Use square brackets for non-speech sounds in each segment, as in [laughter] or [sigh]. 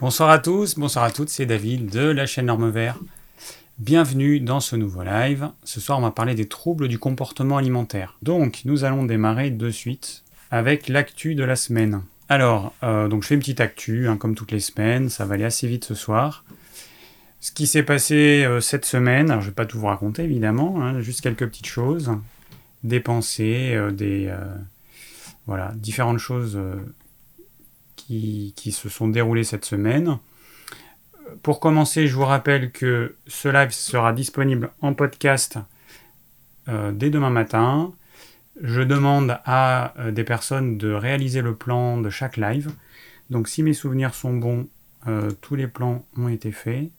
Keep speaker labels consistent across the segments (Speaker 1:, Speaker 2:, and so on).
Speaker 1: Bonsoir à tous, bonsoir à toutes, c'est David de la chaîne Norme Vert. Bienvenue dans ce nouveau live. Ce soir, on va parler des troubles du comportement alimentaire. Donc, nous allons démarrer de suite avec l'actu de la semaine. Alors, euh, donc je fais une petite actu, hein, comme toutes les semaines, ça va aller assez vite ce soir. Ce qui s'est passé euh, cette semaine, alors je vais pas tout vous raconter évidemment, hein, juste quelques petites choses, des pensées, euh, des voilà, différentes choses qui, se sont déroulés cette semaine. Pour commencer, je vous rappelle que ce live sera disponible en podcast euh, dès demain matin. Je demande à euh, des personnes de réaliser le plan de chaque live. Donc si mes souvenirs sont bons, euh, tous les plans ont été faits.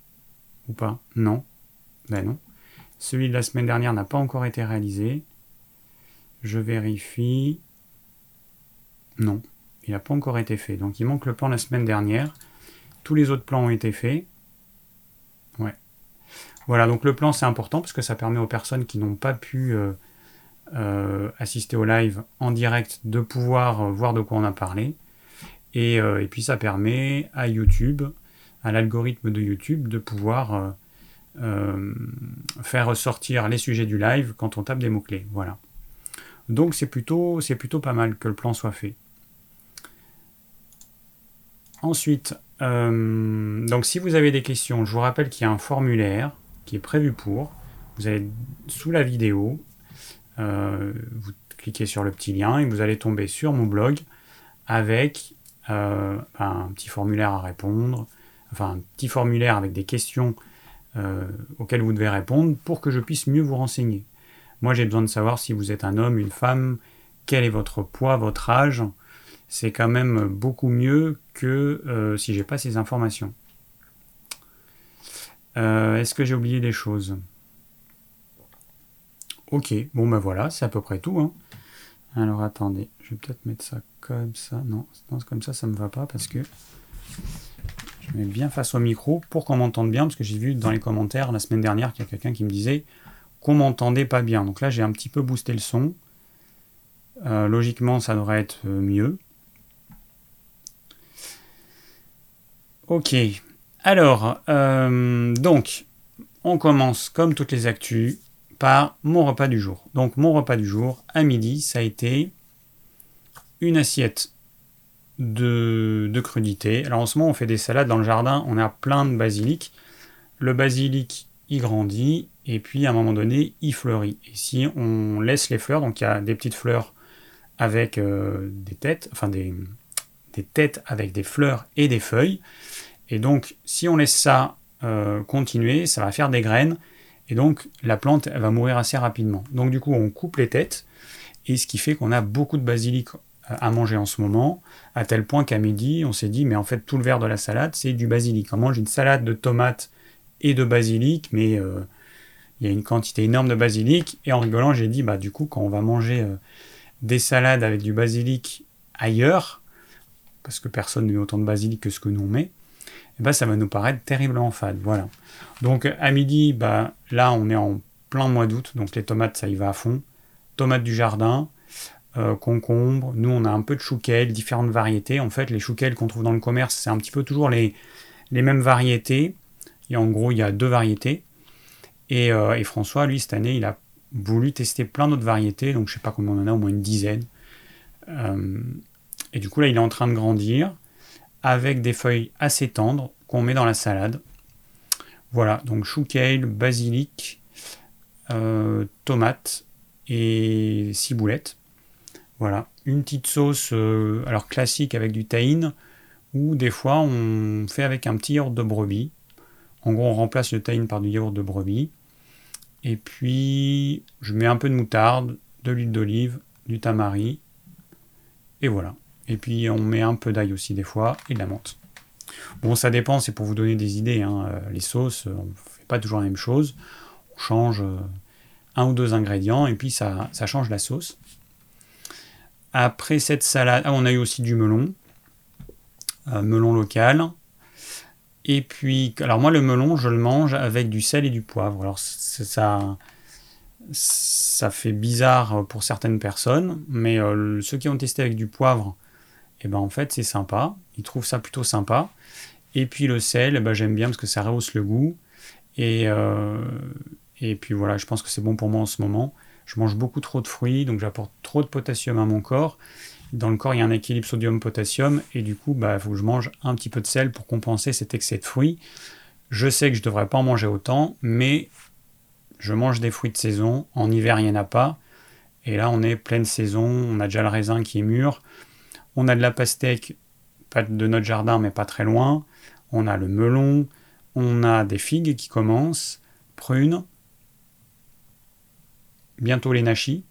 Speaker 1: Ou pas? Non. Ben non. Celui de la semaine dernière n'a pas encore été réalisé. Je vérifie. Non il n'a pas encore été fait. Donc il manque le plan la semaine dernière. Tous les autres plans ont été faits. Ouais. Voilà, donc le plan c'est important parce que ça permet aux personnes qui n'ont pas pu euh, euh, assister au live en direct de pouvoir euh, voir de quoi on a parlé. Et, puis ça permet à YouTube, à l'algorithme de YouTube, de pouvoir faire ressortir les sujets du live quand on tape des mots-clés. Voilà. Donc c'est plutôt, c'est plutôt pas mal que le plan soit fait. Ensuite, euh, si vous avez des questions, je vous rappelle qu'il y a un formulaire qui est prévu pour. Vous allez sous la vidéo, euh, vous cliquez sur le petit lien et vous allez tomber sur mon blog avec euh, un petit formulaire à répondre, enfin un petit formulaire avec des questions auxquelles vous devez répondre pour que je puisse mieux vous renseigner. Moi j'ai besoin de savoir si vous êtes un homme, une femme, quel est votre poids, votre âge, c'est quand même beaucoup mieux que euh, si j'ai pas ces informations. Euh, est-ce que j'ai oublié des choses? Ok, bon ben voilà, c'est à peu près tout. Hein. Alors attendez, je vais peut-être mettre ça comme ça. Non, comme ça, ça me va pas parce que je mets bien face au micro pour qu'on m'entende bien, parce que j'ai vu dans les commentaires la semaine dernière qu'il y a quelqu'un qui me disait qu'on m'entendait pas bien. Donc là, j'ai un petit peu boosté le son. Euh, logiquement, ça devrait être mieux. Ok. Alors, euh, donc, on commence comme toutes les actus par mon repas du jour. Donc, mon repas du jour, à midi, ça a été une assiette de, de crudité. Alors, en ce moment, on fait des salades dans le jardin, on a plein de basilic. Le basilic, il grandit, et puis à un moment donné, il fleurit. Et si on laisse les fleurs, donc il y a des petites fleurs avec euh, des têtes, enfin des, des têtes avec des fleurs et des feuilles. Et donc, si on laisse ça euh, continuer, ça va faire des graines. Et donc, la plante, va mourir assez rapidement. Donc, du coup, on coupe les têtes. Et ce qui fait qu'on a beaucoup de basilic euh, à manger en ce moment, à tel point qu'à midi, on s'est dit, mais en fait, tout le verre de la salade, c'est du basilic. On mange une salade de tomates et de basilic, mais euh, il y a une quantité énorme de basilic. Et en rigolant, j'ai dit, bah, du coup, quand on va manger des salades avec du basilic ailleurs, parce que personne ne met autant de basilic que ce que nous on met, eh ben, ça va nous paraître terriblement fade. Voilà. Donc à midi, bah, là on est en plein mois d'août, donc les tomates ça y va à fond. Tomates du jardin, euh, concombre, nous on a un peu de chouquel, différentes variétés. En fait, les chouquels qu'on trouve dans le commerce, c'est un petit peu toujours les, les mêmes variétés. Et en gros, il y a deux variétés. Et, euh, et François, lui, cette année, il a voulu tester plein d'autres variétés, donc je sais pas combien on en a, au moins une dizaine. Euh, et du coup, là, il est en train de grandir avec des feuilles assez tendres qu'on met dans la salade. Voilà, donc chou kale, basilic, euh, tomate et ciboulette. Voilà, une petite sauce euh, alors classique avec du tahine ou des fois on fait avec un petit yaourt de brebis. En gros, on remplace le tahine par du yaourt de brebis. Et puis, je mets un peu de moutarde, de l'huile d'olive, du tamari. Et voilà. Et puis on met un peu d'ail aussi des fois et de la menthe. Bon, ça dépend, c'est pour vous donner des idées. Hein. Euh, les sauces, on ne fait pas toujours la même chose. On change euh, un ou deux ingrédients et puis ça, change la sauce. Après cette salade, ah, on a eu aussi du melon, euh, melon local. Et puis, alors moi le melon, je le mange avec du sel et du poivre. Alors ça, ça fait bizarre pour certaines personnes, mais ceux qui ont testé avec du poivre, et ben en fait c'est sympa, ils trouvent ça plutôt sympa. Et puis le sel, bah, j'aime bien parce que ça rehausse le goût. Et, euh, et puis voilà, je pense que c'est bon pour moi en ce moment. Je mange beaucoup trop de fruits, donc j'apporte trop de potassium à mon corps. Dans le corps, il y a un équilibre sodium-potassium, et du coup, il bah, faut que je mange un petit peu de sel pour compenser cet excès de fruits. Je sais que je ne devrais pas en manger autant, mais je mange des fruits de saison. En hiver, il n'y en a pas. Et là, on est pleine saison, on a déjà le raisin qui est mûr. On a de la pastèque, pas de notre jardin, mais pas très loin. On a le melon, on a des figues qui commencent, prunes, bientôt les nachis.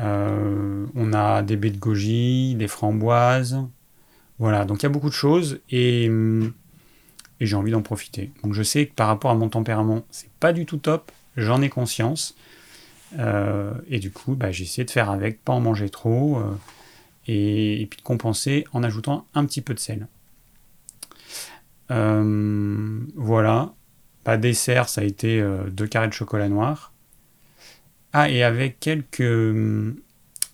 Speaker 1: Euh, on a des baies de goji, des framboises. Voilà, donc il y a beaucoup de choses et, et j'ai envie d'en profiter. Donc je sais que par rapport à mon tempérament, c'est pas du tout top, j'en ai conscience. Euh, et du coup, bah, j'ai essayé de faire avec, pas en manger trop, euh, et, puis de compenser en ajoutant un petit peu de sel. voilà. Pas dessert, ça a été deux carrés de chocolat noir. Ah, et avec quelques hum,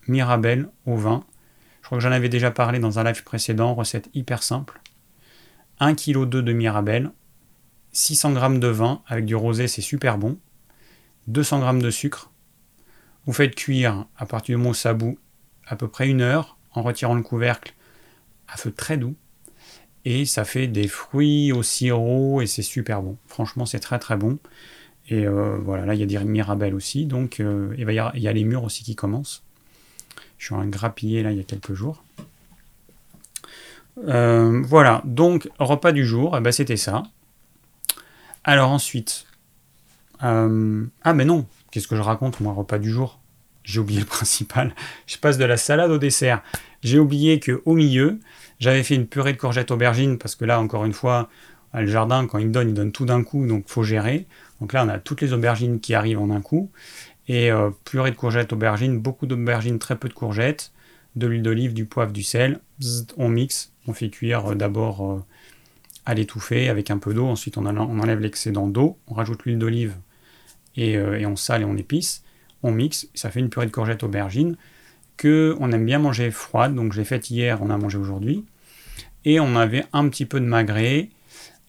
Speaker 1: mirabelles au vin. Je crois que j'en avais déjà parlé dans un live précédent, recette hyper simple. 1 kg de mirabelle, 600 g de vin avec du rosé, c'est super bon. 200 g de sucre. Vous faites cuire à partir du moment où ça à peu près une heure en retirant le couvercle à feu très doux. Et ça fait des fruits au sirop et c'est super bon. Franchement, c'est très très bon. Et euh, voilà, là, il y a des mirabelles aussi. Donc, euh, il, y y, a les murs aussi qui commencent. Je suis en grappillé là il y a quelques jours. Euh, voilà, donc repas du jour, eh ben, c'était ça. Alors ensuite, ah mais non, qu'est-ce que je raconte moi, repas du jour? J'ai oublié le principal. Je passe de la salade au dessert. J'ai oublié que au milieu, j'avais fait une purée de courgettes aubergines parce que là, encore une fois, le jardin, quand il donne, il donne tout d'un coup, donc faut gérer. Donc là, on a toutes les aubergines qui arrivent en un coup. Et euh, purée de courgettes, aubergines, beaucoup d'aubergines, très peu de courgettes, de l'huile d'olive, du poivre, du sel. on mixe, on fait cuire euh, d'abord euh, à l'étouffer avec un peu d'eau. Ensuite, on, enlève l'excédent d'eau, on rajoute l'huile d'olive et, on sale et on épice. On mixe, ça fait une purée de courgettes, aubergines que on aime bien manger froide. Donc j'ai fait hier, on a mangé aujourd'hui. Et on avait un petit peu de magret,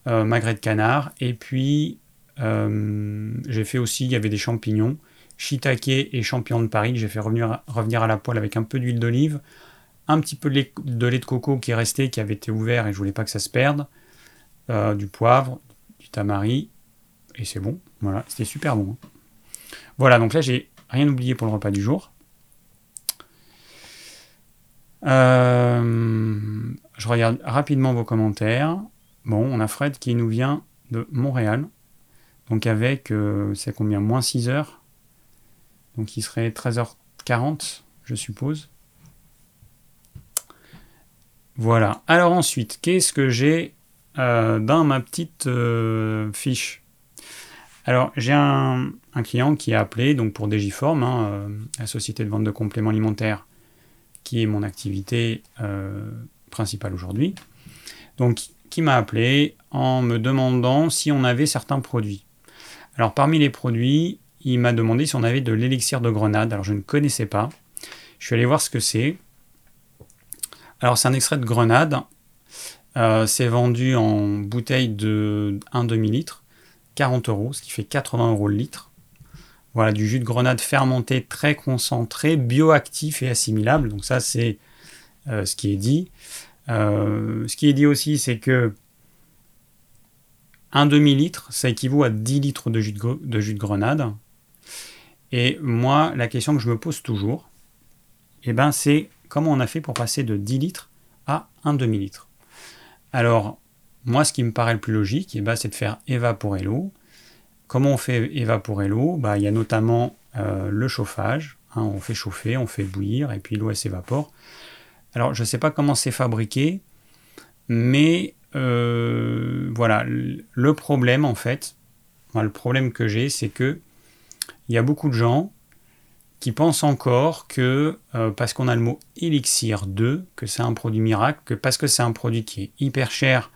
Speaker 1: magret de canard, et puis euh, j'ai fait aussi, il y avait des champignons, shiitake et champignons de Paris j'ai fait revenir, revenir à la poêle avec un peu d'huile d'olive, un petit peu de lait, de coco qui est resté, qui avait été ouvert et je voulais pas que ça se perde, euh, du poivre, du tamari, et c'est bon. Voilà, c'était super bon. Voilà, donc là j'ai rien oublié pour le repas du jour. Euh, je regarde rapidement vos commentaires. Bon, on a Fred qui nous vient de Montréal. Donc avec, euh, c'est combien? Moins 6 heures. Donc il serait 13h40, je suppose. Voilà. Alors ensuite, qu'est-ce que j'ai euh, dans ma petite fiche? Alors j'ai un, client qui a appelé donc pour Digiform, hein, la société de vente de compléments alimentaires, qui est mon activité principale aujourd'hui. Donc qui m'a appelé en me demandant si on avait certains produits. Alors parmi les produits, il m'a demandé si on avait de l'élixir de grenade. Alors je ne connaissais pas. Je suis allé voir ce que c'est. Alors c'est un extrait de grenade. Euh, c'est vendu en bouteille de 1 demi-litre, 40 euros, ce qui fait 80 euros le litre. Voilà, du jus de grenade fermenté très concentré, bioactif et assimilable. Donc ça c'est euh, ce qui est dit. Euh, ce qui est dit aussi, c'est que un demi-litre, ça équivaut à 10 litres de jus de, grenade. Et moi, la question que je me pose toujours, eh ben, c'est comment on a fait pour passer de 10 litres à un demi-litre? Alors, moi, ce qui me paraît le plus logique, eh ben, c'est de faire évaporer l'eau. Comment on fait évaporer l'eau? Bah, Il y a notamment euh, le chauffage. Hein, on fait chauffer, on fait bouillir, et puis l'eau, s'évapore. Alors, je ne sais pas comment c'est fabriqué, mais euh, voilà, le problème en fait, le problème que j'ai, c'est que il y a beaucoup de gens qui pensent encore que euh, parce qu'on a le mot élixir 2, que c'est un produit miracle, que parce que c'est un produit qui est hyper cher,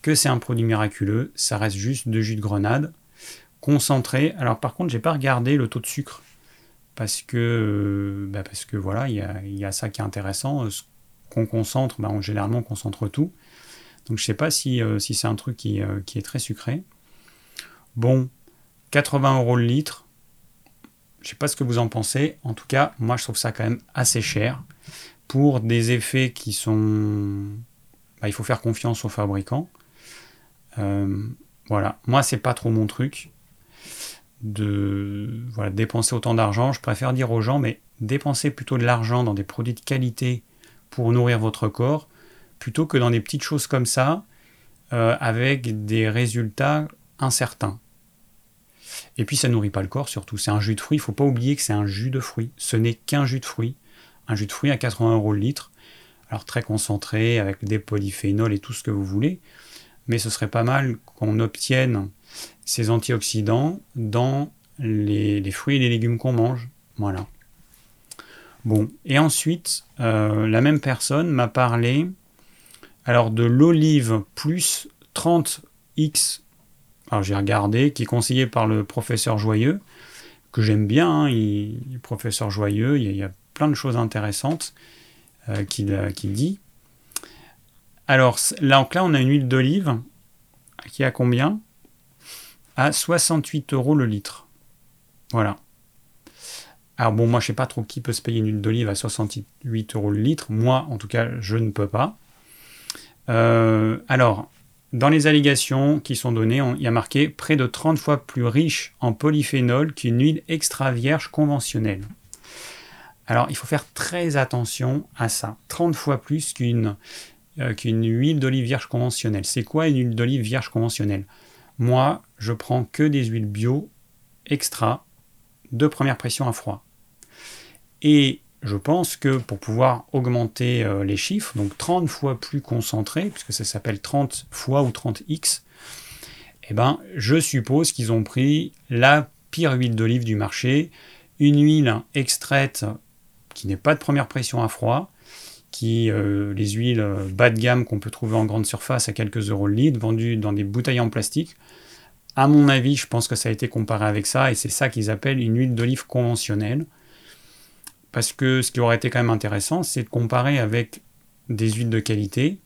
Speaker 1: que c'est un produit miraculeux, ça reste juste de jus de grenade concentré. Alors par contre, j'ai pas regardé le taux de sucre parce que, euh, bah, parce que voilà, il y a, ça qui est intéressant. Ce qu'on concentre, bah, on, généralement on concentre tout. Donc je sais pas si, si c'est un truc qui, qui, est très sucré. Bon, 80 euros le litre. Je sais pas ce que vous en pensez. En tout cas, moi je trouve ça quand même assez cher pour des effets qui sont... Bah, il faut faire confiance aux fabricants. Euh, voilà, moi c'est pas trop mon truc de dépenser autant d'argent. Je préfère dire aux gens, mais dépensez plutôt de l'argent dans des produits de qualité pour nourrir votre corps, plutôt que dans des petites choses comme ça, euh, avec des résultats incertains. Et puis ça nourrit pas le corps surtout. C'est un jus de fruits. Il faut pas oublier que c'est un jus de fruits. Ce n'est qu'un jus de fruits. Un jus de fruits à 80 euros le litre. Alors très concentré, avec des polyphénols et tout ce que vous voulez. Mais ce serait pas mal qu'on obtienne ces antioxydants dans les, fruits et les légumes qu'on mange. Voilà. Bon, et ensuite, euh, la même personne m'a parlé alors de l'olive plus 30x alors j'ai regardé, qui est conseillé par le professeur Joyeux, que j'aime bien, hein, il, professeur Joyeux, il y, a, plein de choses intéressantes euh, qu'il dit. Alors là, là, on a une huile d'olive qui a combien? À 68 euros le litre. Voilà. Alors bon, moi je sais pas trop qui peut se payer une huile d'olive à 68 euros le litre. Moi, en tout cas, je ne peux pas. Euh, alors, dans les allégations qui sont données, il y a marqué près de 30 fois plus riche en polyphénol qu'une huile extra vierge conventionnelle. Alors il faut faire très attention à ça. 30 fois plus qu'une euh, qu'une huile d'olive vierge conventionnelle. C'est quoi une huile d'olive vierge conventionnelle? Moi, je prends que des huiles bio extra de première pression à froid. Et je pense que pour pouvoir augmenter euh, les chiffres, donc 30 fois plus concentré, puisque ça s'appelle 30 fois ou 30x, eh ben, je suppose qu'ils ont pris la pire huile d'olive du marché, une huile extraite qui n'est pas de première pression à froid, qui euh, les huiles euh, bas de gamme qu'on peut trouver en grande surface à quelques euros le litre, vendues dans des bouteilles en plastique. À mon avis, je pense que ça a été comparé avec ça, et c'est ça qu'ils appellent une huile d'olive conventionnelle. Parce que ce qui aurait été quand même intéressant, c'est de comparer avec des huiles de qualité.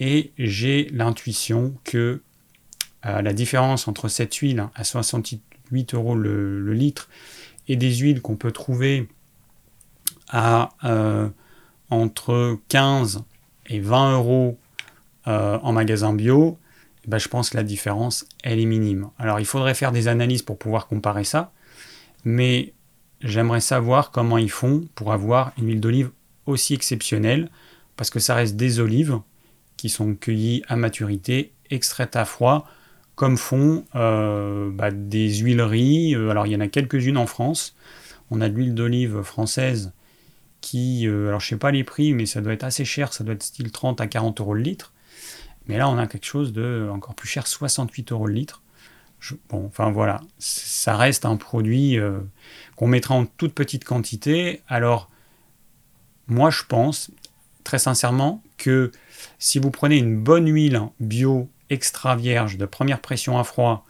Speaker 1: Et j'ai l'intuition que euh, la différence entre cette huile à 68 euros le, litre et des huiles qu'on peut trouver à euh, entre 15 et 20 euros euh, en magasin bio, ben, je pense que la différence, elle est minime. Alors il faudrait faire des analyses pour pouvoir comparer ça, mais J'aimerais savoir comment ils font pour avoir une huile d'olive aussi exceptionnelle, parce que ça reste des olives qui sont cueillies à maturité, extraites à froid, comme font euh, bah, des huileries. Euh, alors il y en a quelques-unes en France. On a de l'huile d'olive française qui, euh, alors je sais pas les prix, mais ça doit être assez cher, ça doit être style 30 à 40 euros le litre. Mais là on a quelque chose de encore plus cher, 68 euros le litre. bon, enfin voilà, ça reste un produit qu'on mettra en toute petite quantité. Alors, moi, je pense, très sincèrement, que si vous prenez une bonne huile bio extra vierge de première pression à froid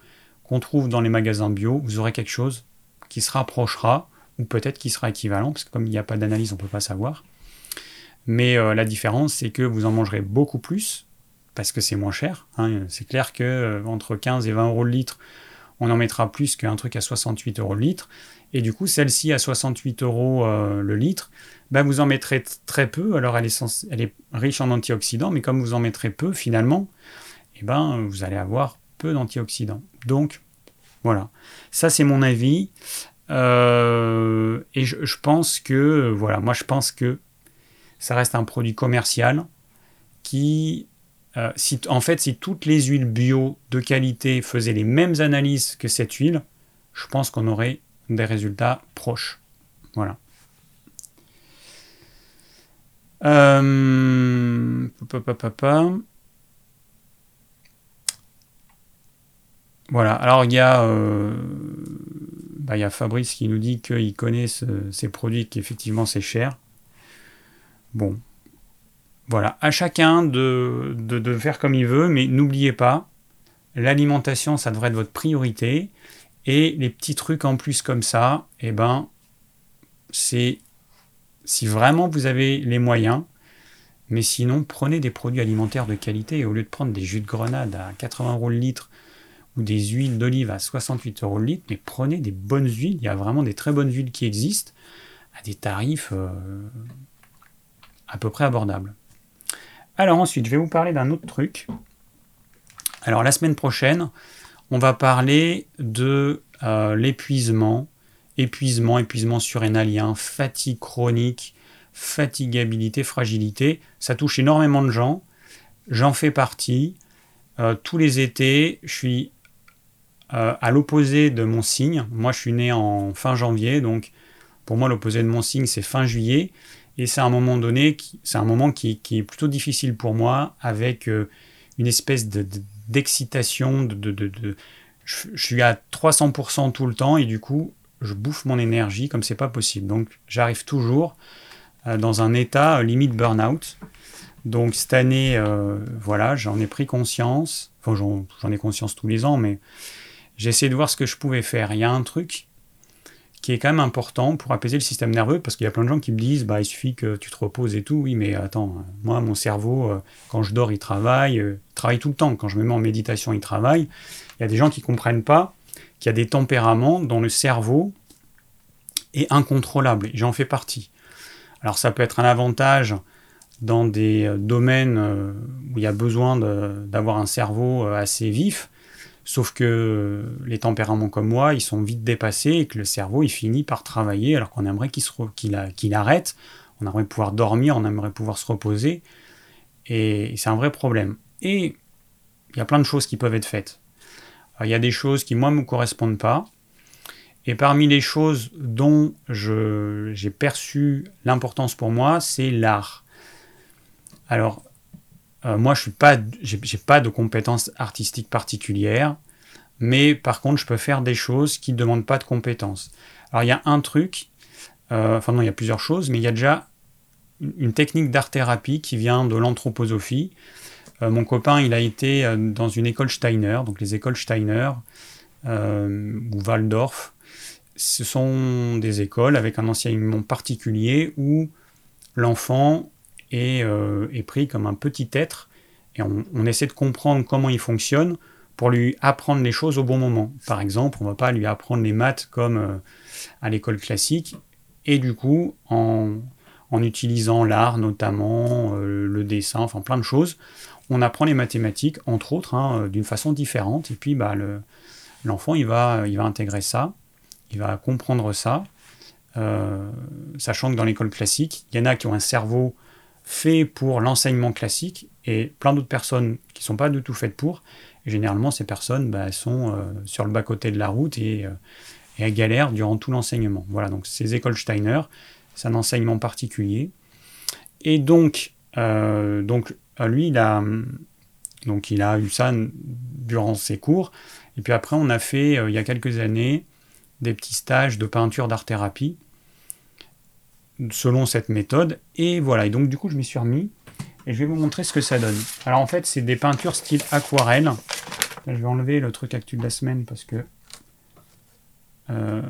Speaker 1: qu'on trouve dans les magasins bio, vous aurez quelque chose qui se rapprochera, ou peut-être qui sera équivalent, parce que comme il n'y a pas d'analyse, on ne peut pas savoir. Mais euh, la différence, c'est que vous en mangerez beaucoup plus, parce que c'est moins cher. Hein. C'est clair que euh, entre 15 et 20 euros le litre, on en mettra plus qu'un truc à 68 euros le litre. Et du coup, celle-ci à 68 euros euh, le litre, ben vous en mettrez très peu. Alors, elle est, elle est riche en antioxydants, mais comme vous en mettrez peu, finalement, eh ben, vous allez avoir peu d'antioxydants. Donc, voilà. Ça, c'est mon avis. Euh, et je, pense que, voilà, moi, je pense que ça reste un produit commercial qui euh, en fait, si toutes les huiles bio de qualité faisaient les mêmes analyses que cette huile, je pense qu'on aurait des résultats proches. Voilà. Euh, voilà, alors il y, a, euh, bah, y a Fabrice qui nous dit qu'il connaît ces produits, qu'effectivement c'est cher. Bon, voilà, à chacun de, faire comme il veut, mais n'oubliez pas, l'alimentation, ça devrait être votre priorité. Et les petits trucs en plus comme ça, eh ben, c'est si vraiment vous avez les moyens, Mais sinon, prenez des produits alimentaires de qualité et au lieu de prendre des jus de grenade à 80 euros le litre ou des huiles d'olive à 68 euros le litre, mais prenez des bonnes huiles. Il y a vraiment des très bonnes huiles qui existent à des tarifs euh, à peu près abordables. Alors ensuite, je vais vous parler d'un autre truc. Alors la semaine prochaine, on va parler de euh, l'épuisement, épuisement, épuisement surrénalien, fatigue chronique, fatigabilité, fragilité. Ça touche énormément de gens. J'en fais partie. Euh, tous les étés, je suis euh, à l'opposé de mon signe. Moi, je suis né en fin janvier, donc pour moi, l'opposé de mon signe, c'est fin juillet. Et c'est un moment donné, c'est un moment qui, est plutôt difficile pour moi, avec euh, une espèce d'excitation, de, de, je, suis à 300% tout le temps, et du coup, je bouffe mon énergie comme c'est pas possible. Donc, j'arrive toujours euh, dans un état euh, limite burn-out. Donc cette année, voilà, j'en ai pris conscience. Enfin, j'en ai conscience tous les ans, mais j'ai essayé de voir ce que je pouvais faire. Il y a un truc qui est quand même important pour apaiser le système nerveux, parce qu'il y a plein de gens qui me disent, bah, il suffit que tu te reposes et tout. Oui, mais attends, moi, mon cerveau, quand je dors, il travaille, il travaille tout le temps. Quand je me mets en méditation, il travaille. Il y a des gens qui ne comprennent pas qu'il y a des tempéraments dont le cerveau est incontrôlable. J'en fais partie. Alors ça peut être un avantage dans des euh, domaines euh, où il y a besoin d'avoir un cerveau euh, assez vif, sauf que les tempéraments comme moi, ils sont vite dépassés et que le cerveau, il finit par travailler alors qu'on aimerait qu'il arrête, on aimerait pouvoir dormir, on aimerait pouvoir se reposer, et c'est un vrai problème. Et il y a plein de choses qui peuvent être faites. il y a des choses qui, moi, ne me correspondent pas, et parmi les choses dont j'ai perçu l'importance pour moi, c'est l'art. Alors, euh, moi, je pas, pas de compétences artistiques particulières, mais par contre, je peux faire des choses qui ne demandent pas de compétences. Alors, il y a un truc, euh, enfin non, il y a plusieurs choses, mais il y a déjà une technique d'art-thérapie qui vient de l'anthroposophie. Euh, mon copain, il a été dans une école Steiner, donc les écoles Steiner, ou Waldorf, ce sont des écoles avec un enseignement particulier où l'enfant est, euh, pris comme un petit être et on, essaie de comprendre comment il fonctionne pour lui apprendre les choses au bon moment. Par exemple, on ne va pas lui apprendre les maths comme euh, à l'école classique et du coup, en, utilisant l'art notamment, euh, le dessin, enfin plein de choses, on apprend les mathématiques, entre autres, hein, d'une façon différente. Et puis, bah, l'enfant, il, va, il va intégrer ça il va comprendre ça, sachant que dans l'école classique, il y en a qui ont un cerveau fait pour l'enseignement classique et plein d'autres personnes qui ne sont pas du tout faites pour. Généralement, ces personnes bah, sont euh, sur le bas-côté de la route et, euh, et galèrent durant tout l'enseignement. Voilà, donc ces écoles Steiner, c'est un enseignement particulier. Et donc, donc lui, il a, donc il a eu ça durant ses cours. Et puis après, on a fait, il y a quelques années, des petits stages de peinture d'art-thérapie selon cette méthode. Et voilà, et donc du coup je m'y suis remis et je vais vous montrer ce que ça donne. Alors en fait c'est des peintures style aquarelle. je vais enlever le truc actuel de la semaine parce que euh,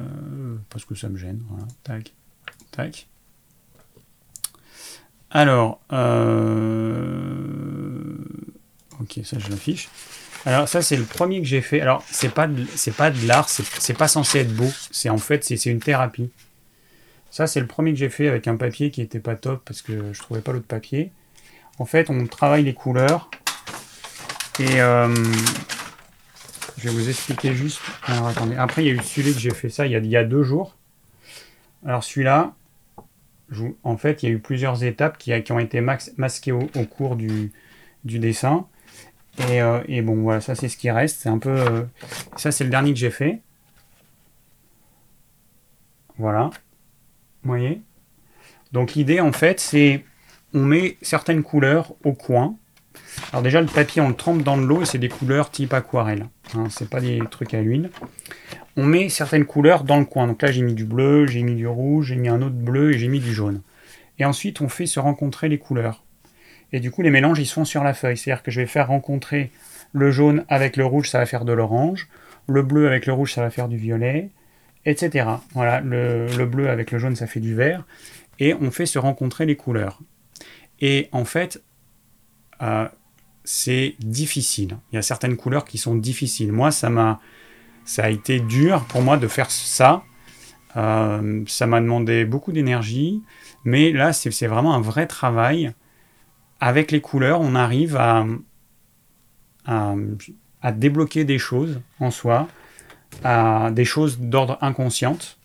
Speaker 1: parce que ça me gêne. Voilà, tac, tac. Alors, euh, ok, ça je l'affiche. Alors ça c'est le premier que j'ai fait. Alors c'est pas c'est pas de l'art, c'est pas censé être beau. C'est en fait c'est une thérapie. Ça c'est le premier que j'ai fait avec un papier qui était pas top parce que je trouvais pas l'autre papier. En fait on travaille les couleurs et euh, je vais vous expliquer juste. Alors attendez. Après il y a eu celui que j'ai fait ça il y a, il y a deux jours. Alors celui-là, en fait il y a eu plusieurs étapes qui, qui ont été masquées au, cours du, du dessin. Euh, et, bon, voilà, ça c'est ce qui reste. C'est un peu. Euh, ça c'est le dernier que j'ai fait. Voilà. Vous voyez Donc l'idée en fait, c'est. On met certaines couleurs au coin. Alors déjà, le papier, on le trempe dans de l'eau et c'est des couleurs type aquarelle. Hein, c'est pas des trucs à l'huile. On met certaines couleurs dans le coin. Donc là, j'ai mis du bleu, j'ai mis du rouge, j'ai mis un autre bleu et j'ai mis du jaune. Et ensuite, on fait se rencontrer les couleurs. Et du coup, les mélanges, ils se font sur la feuille. C'est-à-dire que je vais faire rencontrer le jaune avec le rouge, ça va faire de l'orange. Le bleu avec le rouge, ça va faire du violet, etc. Voilà, le, bleu avec le jaune, ça fait du vert. Et on fait se rencontrer les couleurs. Et en fait, euh, c'est difficile. Il y a certaines couleurs qui sont difficiles. Moi, ça m'a, ça a été dur pour moi de faire ça. Euh, ça m'a demandé beaucoup d'énergie, mais là, c'est vraiment un vrai travail. Avec les couleurs, on arrive à, à, débloquer des choses en soi, à des choses d'ordre inconsciente.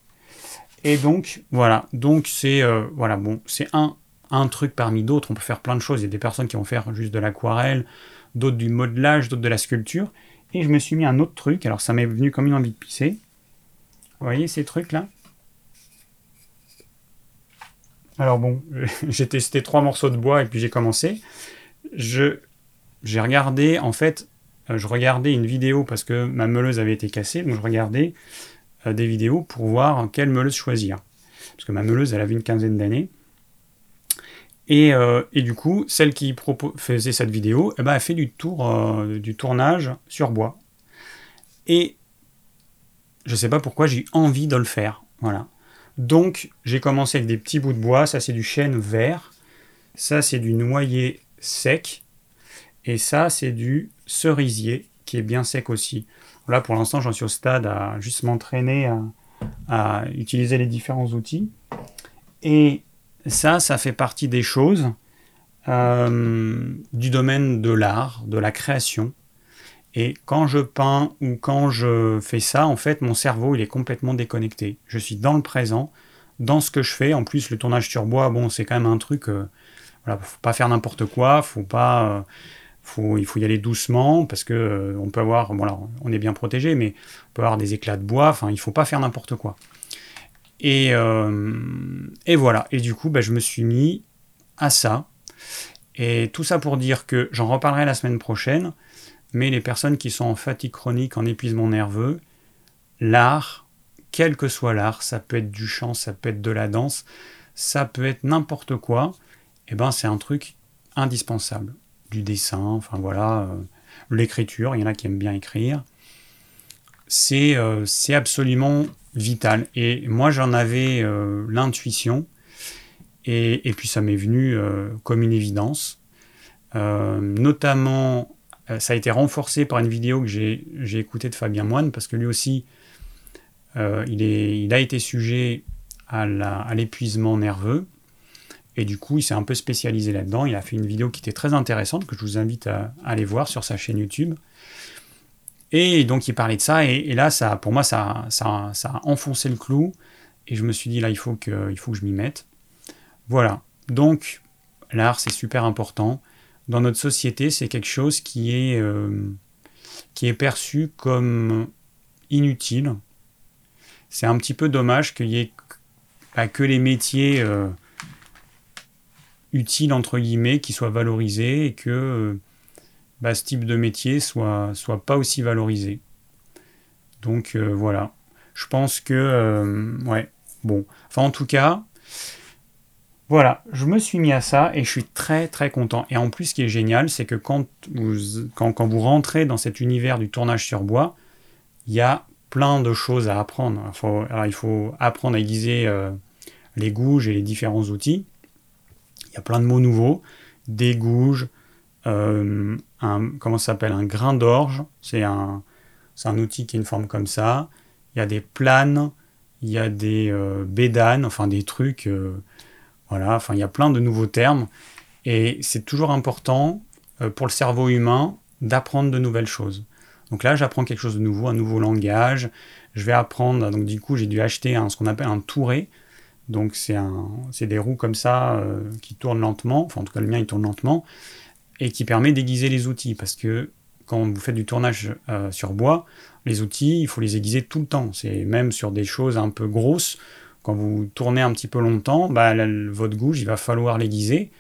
Speaker 1: Et donc, voilà. Donc, c'est euh, voilà, bon, un, un truc parmi d'autres. On peut faire plein de choses. Il y a des personnes qui vont faire juste de l'aquarelle, d'autres du modelage, d'autres de la sculpture. Et je me suis mis un autre truc. Alors, ça m'est venu comme une envie de pisser. Vous voyez ces trucs-là? Alors bon, [laughs] j'ai testé trois morceaux de bois et puis j'ai commencé. J'ai regardé, en fait, euh, je regardais une vidéo parce que ma meuleuse avait été cassée, donc je regardais euh, des vidéos pour voir quelle meuleuse choisir. Parce que ma meuleuse, elle avait une quinzaine d'années. Et, euh, du coup, celle qui faisait cette vidéo, eh ben, elle fait du, tour, du tournage sur bois. Et je ne sais pas pourquoi j'ai envie de le faire. Voilà. Donc, j'ai commencé avec des petits bouts de bois. Ça, c'est du chêne vert. Ça, c'est du noyer sec. Et ça, c'est du cerisier qui est bien sec aussi. Là, pour l'instant, j'en suis au stade à juste m'entraîner à, utiliser les différents outils. Et ça, ça fait partie des choses euh, du domaine de l'art, de la création. Et quand je peins ou quand je fais ça, en fait, mon cerveau, il est complètement déconnecté. Je suis dans le présent, dans ce que je fais. En plus, le tournage sur bois, bon, c'est quand même un truc... Euh, voilà, faut pas faire n'importe quoi, faut pas... Euh, il faut y aller doucement parce que euh, on peut avoir, on est bien protégé, mais on peut avoir des éclats de bois. Enfin, il faut pas faire n'importe quoi. Et, euh, voilà. Et du coup, bah, je me suis mis à ça. Et tout ça pour dire que j'en reparlerai la semaine prochaine. Mais les personnes qui sont en fatigue chronique, en épuisement nerveux, l'art, quel que soit l'art, ça peut être du chant, ça peut être de la danse, ça peut être n'importe quoi. Et eh ben, c'est un truc indispensable du dessin, enfin voilà, euh, l'écriture, il y en a qui aiment bien écrire. C'est euh, absolument vital. Et moi, j'en avais euh, l'intuition, et, puis ça m'est venu comme une évidence. notamment, ça a été renforcé par une vidéo que j'ai écoutée de Fabien Moine, parce que lui aussi, il a été sujet à l'épuisement nerveux. Et du coup, il s'est un peu spécialisé là-dedans. Il a fait une vidéo qui était très intéressante, que je vous invite à, aller voir sur sa chaîne YouTube. Et donc, il parlait de ça. Et, là, ça, pour moi, ça, ça, ça, a enfoncé le clou. Et je me suis dit, là, il faut que, il faut que je m'y mette. Voilà. Donc, l'art, c'est super important. Dans notre société, c'est quelque chose qui est, euh, qui est perçu comme inutile. C'est un petit peu dommage qu'il y ait bah, que les métiers... Euh, utile entre guillemets, qui soit valorisé et que euh, bah, ce type de métier soit, soit pas aussi valorisé. Donc euh, voilà. Je pense que euh, ouais, bon. Enfin en tout cas, voilà, je me suis mis à ça et je suis très très content. Et en plus, ce qui est génial, c'est que quand vous, rentrez dans cet univers du tournage sur bois, il y a plein de choses à apprendre. Il faut apprendre à aiguiser les gouges et les différents outils y a plein de mots nouveaux. Des gouges, euh, un, comment s'appelle Un grain d'orge, c'est un, un outil qui a une forme comme ça. Il y a des planes, il y a des euh, bédanes, enfin des trucs. Euh, voilà, enfin il y a plein de nouveaux termes. Et c'est toujours important pour le cerveau humain d'apprendre de nouvelles choses. Donc là, j'apprends quelque chose de nouveau, un nouveau langage. Je vais apprendre, donc du coup, j'ai dû acheter un, ce qu'on appelle un touré. Donc c'est des roues comme ça euh, qui tournent lentement, enfin en tout cas le mien il tourne lentement, et qui permet d'aiguiser les outils, parce que quand vous faites du tournage euh, sur bois, les outils, il faut les aiguiser tout le temps. C'est même sur des choses un peu grosses, quand vous tournez un petit peu longtemps, bah, votre gouge, il va falloir l'aiguiser,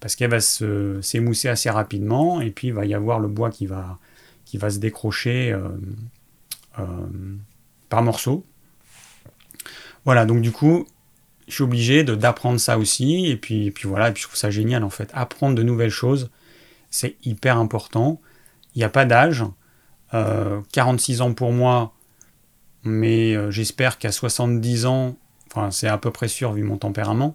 Speaker 1: parce qu'elle va s'émousser assez rapidement, et puis il va y avoir le bois qui va, qui va se décrocher euh, par morceaux. Voilà, donc du coup, je suis obligé d'apprendre ça aussi. Et puis, puis voilà, et puis je trouve ça génial en fait. Apprendre de nouvelles choses, c'est hyper important. Il n'y a pas d'âge. 46 euh, ans pour moi, mais euh, j'espère qu'à 70 ans, enfin c'est à peu près sûr vu mon tempérament,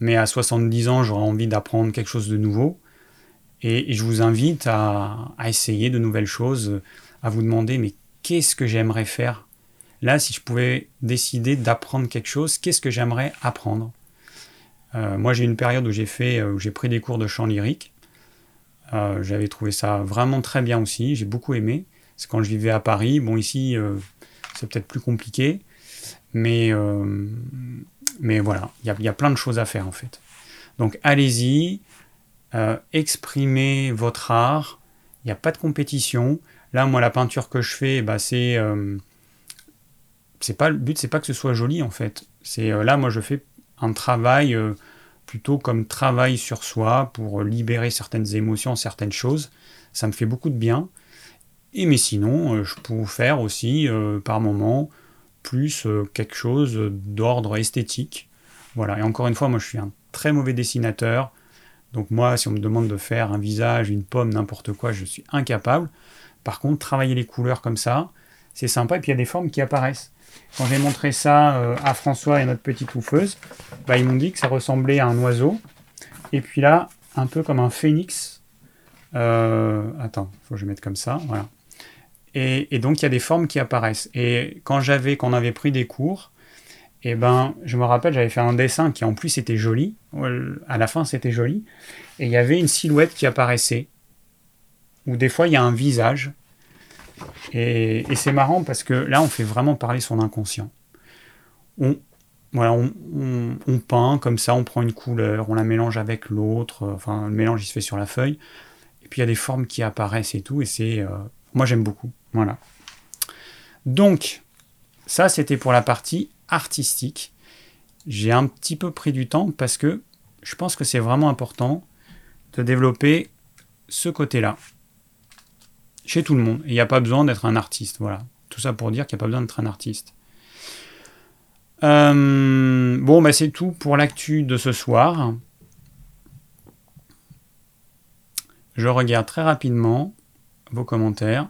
Speaker 1: mais à 70 ans, j'aurais envie d'apprendre quelque chose de nouveau. Et, je vous invite à, essayer de nouvelles choses, à vous demander, mais qu'est-ce que j'aimerais faire Là, si je pouvais décider d'apprendre quelque chose, qu'est-ce que j'aimerais apprendre? Euh, Moi, j'ai une période où j'ai fait, où j'ai pris des cours de chant lyrique. Euh, j'avais trouvé ça vraiment très bien aussi. J'ai beaucoup aimé. C'est quand je vivais à Paris. Bon, ici, euh, c'est peut-être plus compliqué, mais mais voilà, il y, a plein de choses à faire en fait. Donc, allez-y, exprimez votre art. Il n'y a pas de compétition. Là, moi, la peinture que je fais, bah, c'est c'est pas le but, c'est pas que ce soit joli en fait. C'est euh, là, moi, je fais un travail euh, plutôt comme travail sur soi pour libérer certaines émotions, certaines choses. Ça me fait beaucoup de bien. Et mais sinon, euh, je peux faire aussi par moment plus quelque chose d'ordre esthétique. Voilà. Et encore une fois, moi, je suis un très mauvais dessinateur. Donc moi, si on me demande de faire un visage, une pomme, n'importe quoi, je suis incapable. Par contre, travailler les couleurs comme ça, c'est sympa. Et puis il y a des formes qui apparaissent. Quand j'ai montré ça euh, à François et notre petite oufeuse, bah, ils m'ont dit que ça ressemblait à un oiseau. Et puis là, un peu comme un phénix. Euh, attends, faut que je mette comme ça. Voilà. Et, donc il y a des formes qui apparaissent. Et quand j'avais, quand on avait pris des cours, eh ben, je me rappelle, j'avais fait un dessin qui en plus était joli. À la fin, c'était joli. Et il y avait une silhouette qui apparaissait. Ou des fois, il y a un visage. Et, c'est marrant parce que là, on fait vraiment parler son inconscient. On, voilà, on, peint comme ça, on prend une couleur, on la mélange avec l'autre. Enfin, le mélange, il se fait sur la feuille. Et puis, il y a des formes qui apparaissent et tout. Et c'est. Euh, moi, j'aime beaucoup. Voilà. Donc, ça, c'était pour la partie artistique. J'ai un petit peu pris du temps parce que je pense que c'est vraiment important de développer ce côté-là chez tout le monde. il n'y a pas besoin d'être un artiste. Voilà. Tout ça pour dire qu'il n'y a pas besoin d'être un artiste. Euh, bon, bah c'est tout pour l'actu de ce soir. Je regarde très rapidement vos commentaires.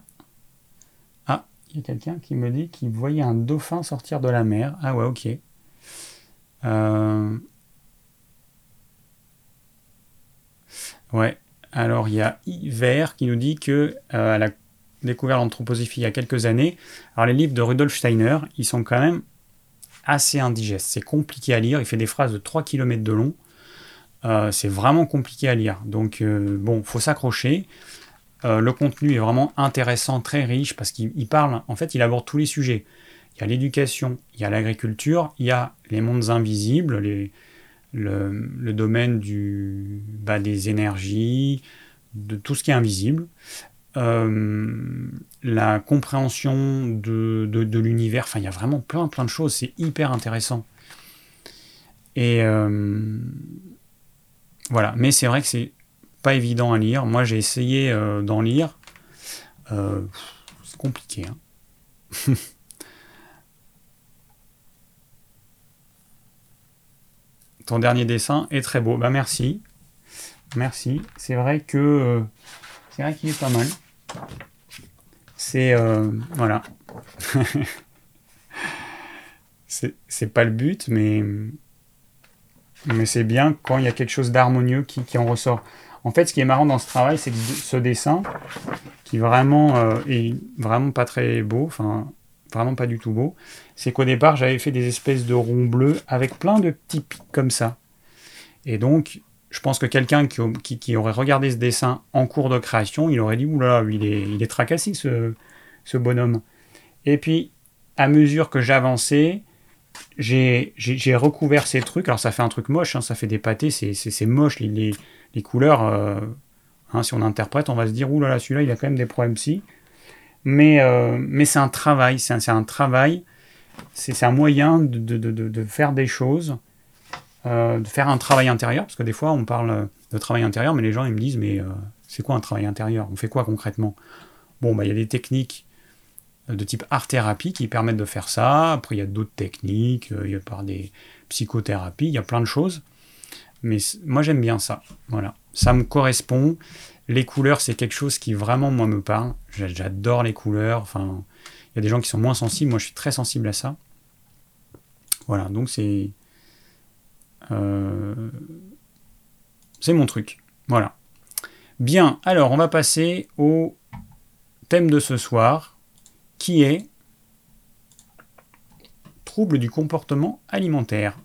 Speaker 1: Ah, il y a quelqu'un qui me dit qu'il voyait un dauphin sortir de la mer. Ah ouais, ok. Euh, ouais, alors il y a Yver qui nous dit que euh, a découvert l'anthroposophie il y a quelques années. Alors les livres de Rudolf Steiner, ils sont quand même assez indigestes. C'est compliqué à lire. Il fait des phrases de 3 km de long. Euh, c'est vraiment compliqué à lire. Donc euh, bon, faut s'accrocher. le contenu est vraiment intéressant, très riche, parce qu'il parle, en fait, il aborde tous les sujets. Il y a l'éducation, il y a l'agriculture, il y a les mondes invisibles, les, le, domaine du, bah, des énergies, de tout ce qui est invisible, euh, la compréhension de, de, l'univers, enfin il y a vraiment plein plein de choses, c'est hyper intéressant. Et euh, voilà, mais c'est vrai que c'est pas évident à lire. Moi j'ai essayé euh, d'en lire, c'est compliqué. Hein [laughs] Ton dernier dessin est très beau. Bah merci. Merci. C'est vrai que euh, c'est vrai qu'il est pas mal. C'est euh, voilà. [laughs] c'est pas le but, mais mais c'est bien quand il y a quelque chose d'harmonieux qui, en ressort. En fait, ce qui est marrant dans ce travail, c'est que ce dessin, qui vraiment euh, est vraiment pas très beau, enfin vraiment pas du tout beau, c'est qu'au départ, j'avais fait des espèces de ronds bleus avec plein de petits pics comme ça. Et donc, je pense que quelqu'un qui, aurait regardé ce dessin en cours de création, il aurait dit Oulala, il est, il est tracassé ce, ce bonhomme. Et puis, à mesure que j'avançais, j'ai recouvert ces trucs. Alors, ça fait un truc moche, hein, ça fait des pâtés, c'est moche, les, les, couleurs. Euh, hein, si on interprète, on va se dire Oulala, celui-là, il a quand même des problèmes si. Mais, euh, mais c'est un travail, c'est un, travail, c'est un moyen de, faire des choses, euh, de faire un travail intérieur, parce que des fois on parle de travail intérieur, mais les gens ils me disent mais euh, c'est quoi un travail intérieur? On fait quoi concrètement? Bon, bah, il y a des techniques de type art-thérapie qui permettent de faire ça, après il y a d'autres techniques, il y a par des psychothérapies, il y a plein de choses, mais moi j'aime bien ça, voilà, ça me correspond, les couleurs, c'est quelque chose qui vraiment, moi, me parle. J'adore les couleurs. Il y a des gens qui sont moins sensibles. Moi, je suis très sensible à ça. Voilà, donc c'est c'est mon truc. Voilà. Bien, alors on va passer au thème de ce soir, qui est trouble du comportement alimentaire.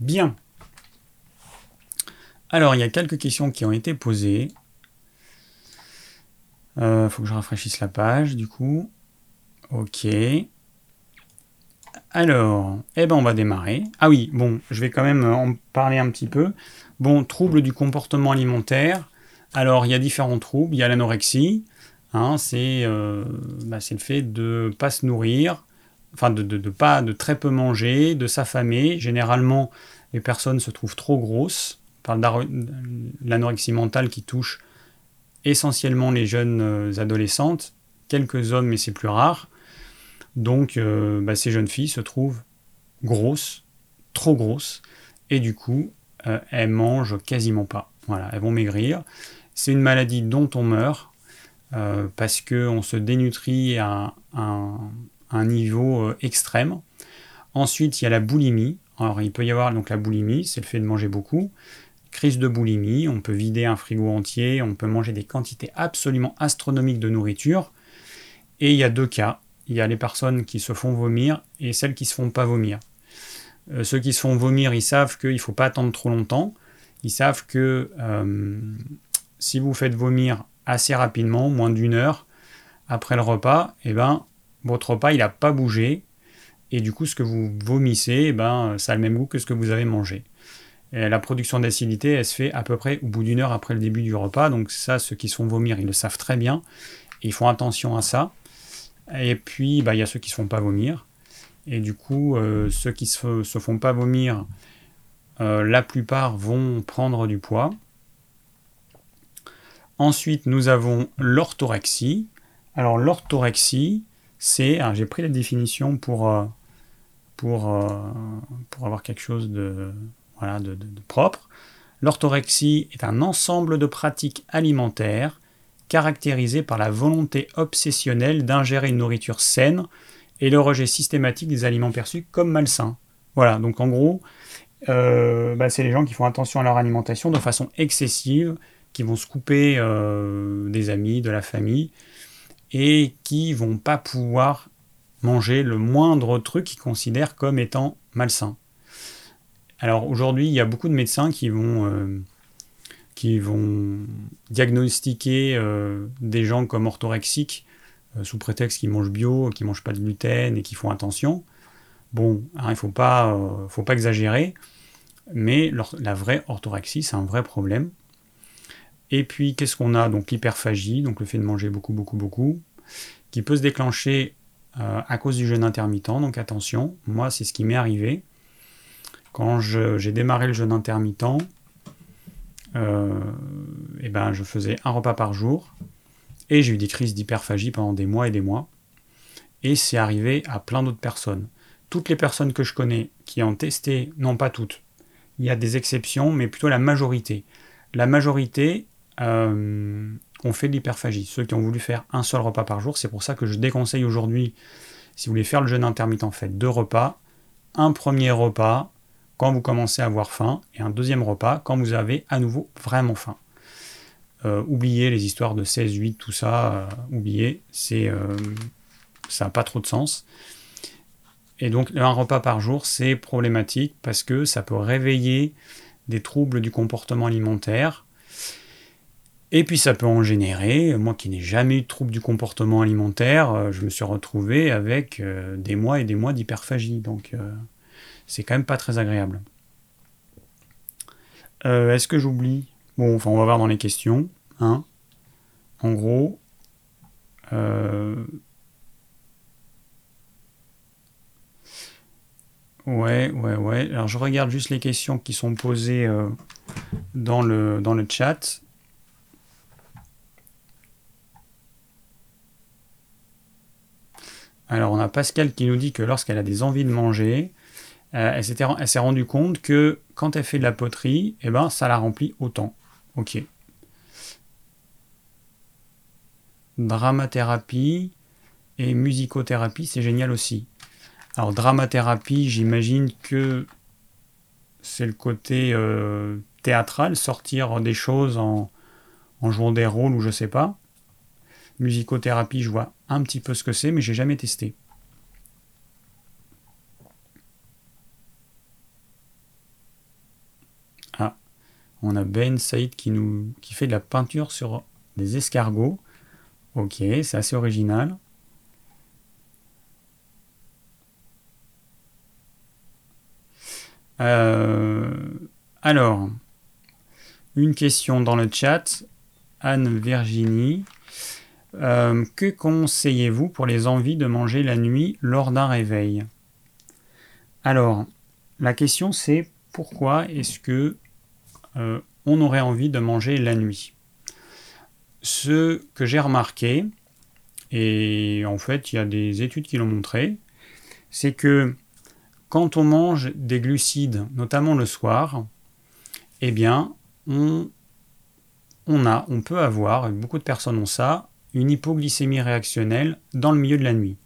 Speaker 1: Bien. Alors, il y a quelques questions qui ont été posées. Il euh, faut que je rafraîchisse la page, du coup. Ok. Alors, eh ben on va démarrer. Ah oui, bon, je vais quand même en parler un petit peu. Bon, trouble du comportement alimentaire. Alors, il y a différents troubles. Il y a l'anorexie. Hein, euh, bah, c'est le fait de ne pas se nourrir, enfin de, de, pas, de très peu manger, de s'affamer. Généralement, les personnes se trouvent trop grosses. L'anorexie mentale qui touche essentiellement les jeunes euh, adolescentes, quelques hommes, mais c'est plus rare. Donc, euh, bah, ces jeunes filles se trouvent grosses, trop grosses, et du coup, elles mangent quasiment pas. Voilà, elles vont maigrir. C'est une maladie dont on meurt euh, parce qu'on se dénutrit à un, niveau euh, extrême. Ensuite, il y a la boulimie. Alors, il peut y avoir donc la boulimie, c'est le fait de manger beaucoup. Crise de boulimie, on peut vider un frigo entier, on peut manger des quantités absolument astronomiques de nourriture. Et il y a deux cas. Il y a les personnes qui se font vomir et celles qui ne se font pas vomir. Euh, ceux qui se font vomir, ils savent qu'il ne faut pas attendre trop longtemps. Ils savent que si vous faites vomir assez rapidement, moins d'une heure après le repas, eh ben, votre repas il n'a pas bougé, et du coup ce que vous vomissez, eh ben, ça a le même goût que ce que vous avez mangé. La production d'acidité, elle se fait à peu près au bout d'une heure après le début du repas, donc ça, ceux qui se font vomir, ils le savent très bien, ils font attention à ça. Et puis, bah, il y a ceux qui ne se font pas vomir, et du coup, euh, ceux qui ne se, font pas vomir, euh, la plupart vont prendre du poids. Ensuite, nous avons l'orthorexie. Alors, l'orthorexie, c'est. J'ai pris la définition pour, euh, avoir quelque chose de, propre. L'orthorexie est un ensemble de pratiques alimentaires caractérisées par la volonté obsessionnelle d'ingérer une nourriture saine et le rejet systématique des aliments perçus comme malsains. Voilà, donc en gros, euh, bah, c'est les gens qui font attention à leur alimentation de façon excessive qui vont se couper euh, des amis, de la famille, et qui vont pas pouvoir manger le moindre truc qu'ils considèrent comme étant malsain. Alors aujourd'hui, il y a beaucoup de médecins qui vont, euh, qui vont diagnostiquer euh, des gens comme orthorexiques sous prétexte qu'ils mangent bio, qu'ils mangent pas de gluten et qu'ils font attention. Bon, hein, il ne faut pas, faut pas exagérer, mais la vraie orthorexie, c'est un vrai problème. Et puis, qu'est-ce qu'on a? Donc l'hyperphagie, donc le fait de manger beaucoup, beaucoup, beaucoup, qui peut se déclencher euh, à cause du jeûne intermittent. Donc attention, moi, c'est ce qui m'est arrivé. Quand j'ai démarré le jeûne intermittent, euh, eh ben, je faisais un repas par jour et j'ai eu des crises d'hyperphagie pendant des mois et des mois. Et c'est arrivé à plein d'autres personnes. Toutes les personnes que je connais qui ont testé, non pas toutes, il y a des exceptions, mais plutôt la majorité. La majorité euh, on fait de l'hyperphagie. Ceux qui ont voulu faire un seul repas par jour, c'est pour ça que je déconseille aujourd'hui, si vous voulez faire le jeûne intermittent, faites deux repas. Un premier repas quand vous commencez à avoir faim et un deuxième repas quand vous avez à nouveau vraiment faim. Euh, oubliez les histoires de 16, 8, tout ça, euh, oubliez, c'est, ça n'a pas trop de sens. Et donc un repas par jour, c'est problématique parce que ça peut réveiller des troubles du comportement alimentaire, et puis ça peut en générer, moi qui n'ai jamais eu de trouble du comportement alimentaire, euh, je me suis retrouvé avec euh, des mois et des mois d'hyperphagie. Donc euh, c'est quand même pas très agréable. Est-ce que j'oublie? Bon, enfin on va voir dans les questions. Hein. En gros, Ouais, ouais, ouais. Alors je regarde juste les questions qui sont posées dans, le, dans le chat. Alors on a Pascal qui nous dit que lorsqu'elle a des envies de manger, euh, elle s'est rendue compte que quand elle fait de la poterie, eh ben, ça la remplit autant. Ok. Dramathérapie et musicothérapie, c'est génial aussi. Alors dramathérapie, j'imagine que c'est le côté euh, théâtral, sortir des choses en, en, jouant des rôles ou je sais pas. Musicothérapie, je vois un petit peu ce que c'est, mais j'ai jamais testé. Ah, on a Ben Saïd qui, nous, qui fait de la peinture sur des escargots. Ok, c'est assez original. Euh, alors, une question dans le chat. Anne Virginie. Euh, que conseillez-vous pour les envies de manger la nuit lors d'un réveil? Alors, la question c'est pourquoi est-ce que euh, on aurait envie de manger la nuit Ce que j'ai remarqué, et en fait il y a des études qui l'ont montré, c'est que quand on mange des glucides, notamment le soir, eh bien, on, a, on peut avoir, beaucoup de personnes ont ça, une hypoglycémie réactionnelle dans le milieu de la nuit.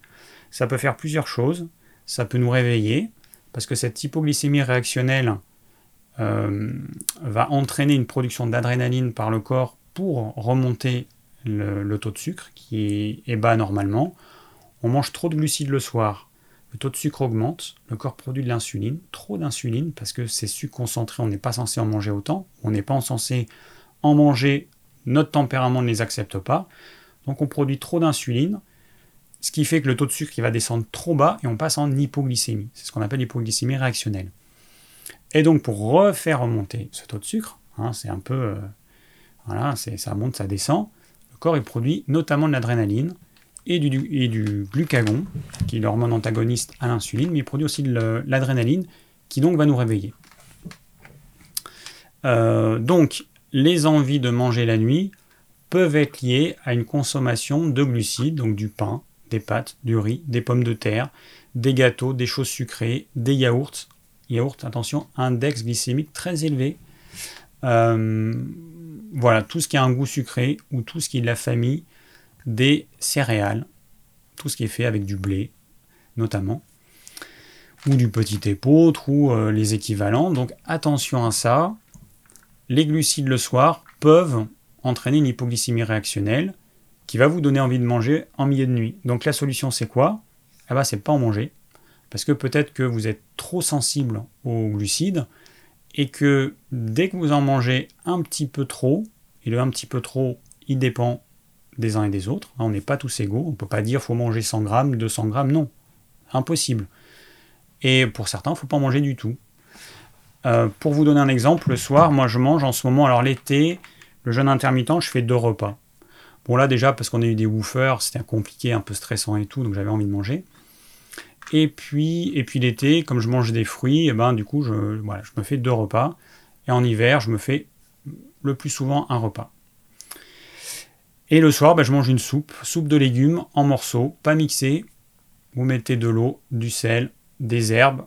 Speaker 1: Ça peut faire plusieurs choses. Ça peut nous réveiller, parce que cette hypoglycémie réactionnelle va entraîner une production d'adrénaline par le corps pour remonter le, taux de sucre qui est bas normalement. On mange trop de glucides le soir, le taux de sucre augmente, le corps produit de l'insuline, trop d'insuline, parce que ces sucres concentrés, on n'est pas censé en manger autant, on n'est pas censé en manger, notre tempérament ne les accepte pas, donc on produit trop d'insuline, ce qui fait que le taux de sucre va descendre trop bas et on passe en hypoglycémie. C'est ce qu'on appelle l'hypoglycémie réactionnelle. Et donc pour refaire remonter ce taux de sucre, hein, c'est un peu... Euh, voilà, ça monte, ça descend, le corps il produit notamment de l'adrénaline, et du, glucagon, qui est l'hormone antagoniste à l'insuline, mais il produit aussi de l'adrénaline, qui donc va nous réveiller. Euh, donc, les envies de manger la nuit peuvent être liées à une consommation de glucides, donc du pain, des pâtes, du riz, des pommes de terre, des gâteaux, des choses sucrées, des yaourts. Yaourts, attention, index glycémique très élevé. Euh, voilà, tout ce qui a un goût sucré ou tout ce qui est de la famille des céréales, tout ce qui est fait avec du blé notamment, ou du petit épeautre, ou euh, les équivalents. Donc attention à ça. Les glucides le soir peuvent entraîner une hypoglycémie réactionnelle qui va vous donner envie de manger en milieu de nuit. Donc la solution c'est quoi? Eh ben c'est pas en manger. Parce que peut-être que vous êtes trop sensible aux glucides et que dès que vous en mangez un petit peu trop, et le un petit peu trop, il dépend des uns et des autres. On n'est pas tous égaux. On ne peut pas dire faut manger 100 grammes, 200 grammes. Non, impossible. Et pour certains, il ne faut pas manger du tout. Euh, pour vous donner un exemple, le soir, moi je mange en ce moment, alors l'été, le jeûne intermittent, je fais deux repas. Bon là déjà, parce qu'on a eu des woofers, c'était compliqué, un peu stressant et tout, donc j'avais envie de manger. Et puis, et puis l'été, comme je mange des fruits, eh ben, du coup, je, me fais deux repas. Et en hiver, je me fais le plus souvent un repas. Et le soir, bah, je mange une soupe, soupe de légumes en morceaux, pas mixée. Vous mettez de l'eau, du sel, des herbes,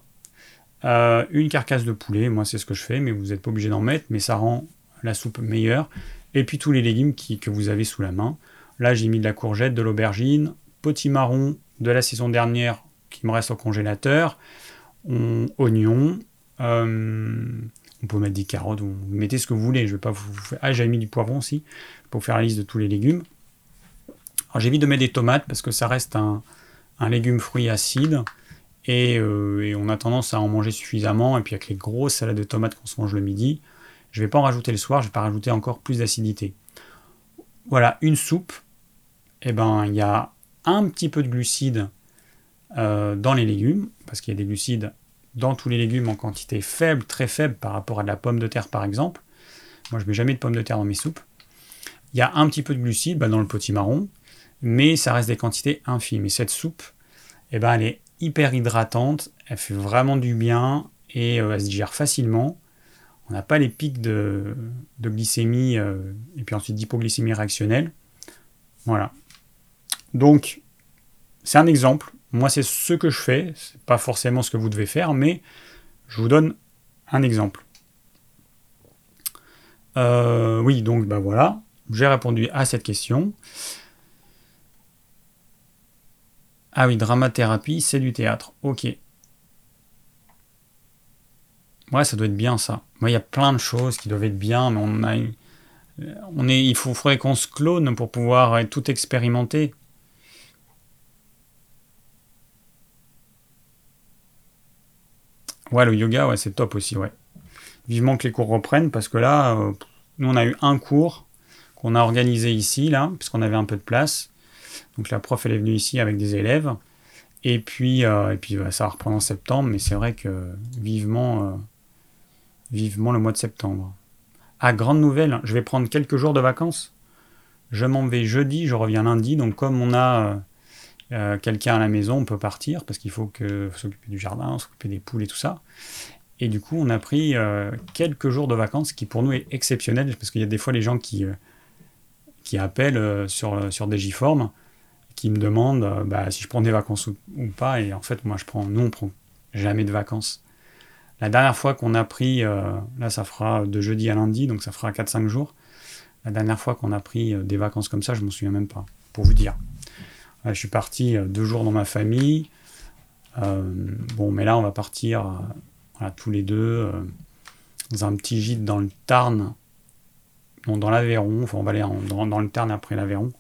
Speaker 1: euh, une carcasse de poulet. Moi, c'est ce que je fais, mais vous n'êtes pas obligé d'en mettre, mais ça rend la soupe meilleure. Et puis tous les légumes que vous avez sous la main. Là, j'ai mis de la courgette, de l'aubergine, potimarron de la saison dernière qui me reste au congélateur, oignons. Euh, on peut mettre des carottes, vous mettez ce que vous voulez. Je vais pas vous. Ah, j'ai mis du poivron aussi pour faire la liste de tous les légumes. Alors j'évite de mettre des tomates parce que ça reste un, légume fruit acide euh, et, on a tendance à en manger suffisamment. Et puis avec les grosses salades de tomates qu'on se mange le midi, je ne vais pas en rajouter le soir, je vais pas rajouter encore plus d'acidité. Voilà, une soupe, et eh ben il y a un petit peu de glucides euh, dans les légumes, parce qu'il y a des glucides dans tous les légumes en quantité faible, très faible par rapport à de la pomme de terre par exemple. Moi je mets jamais de pomme de terre dans mes soupes. Il y a un petit peu de glucides bah, dans le potimarron, mais ça reste des quantités infimes. Et cette soupe, eh ben, elle est hyper hydratante, elle fait vraiment du bien et euh, elle se digère facilement. On n'a pas les pics de, glycémie euh, et puis ensuite d'hypoglycémie réactionnelle. Voilà. Donc, c'est un exemple. Moi, c'est ce que je fais. C'est pas forcément ce que vous devez faire, mais je vous donne un exemple. Euh, oui, donc bah voilà, j'ai répondu à cette question. Ah oui, dramathérapie, c'est du théâtre. Ok. Ouais, ça doit être bien ça. Moi, il y a plein de choses qui doivent être bien, mais on a, on est, il faudrait qu'on se clone pour pouvoir tout expérimenter. Ouais, le yoga, ouais, c'est top aussi, ouais. Vivement que les cours reprennent, parce que là, euh, nous, on a eu un cours qu'on a organisé ici, là, puisqu'on avait un peu de place. Donc la prof, elle est venue ici avec des élèves. Et puis, euh, et puis ça va reprendre en septembre, mais c'est vrai que vivement, euh, vivement le mois de septembre. Ah, grande nouvelle, je vais prendre quelques jours de vacances. Je m'en vais jeudi, je reviens lundi. Donc comme on a euh, quelqu'un à la maison, on peut partir parce qu'il faut, que, s'occuper du jardin, s'occuper des poules et tout ça. Et du coup, on a pris quelques jours de vacances, ce qui pour nous est exceptionnel parce qu'il y a des fois les gens qui, qui appellent sur, sur des qui me demandent euh, bah, si je prends des vacances ou, pas. Et en fait, moi, je prends, nous, on prend jamais de vacances. La dernière fois qu'on a pris, euh, là, ça fera de jeudi à lundi, donc ça fera 4-5 jours. La dernière fois qu'on a pris euh, des vacances comme ça, je m'en souviens même pas, pour vous dire. Je suis parti deux jours dans ma famille. bon, mais là, on va partir tous les deux dans un petit gîte dans le Tarn, dans l'Aveyron. Enfin, on va aller dans, le Tarn après l'Aveyron.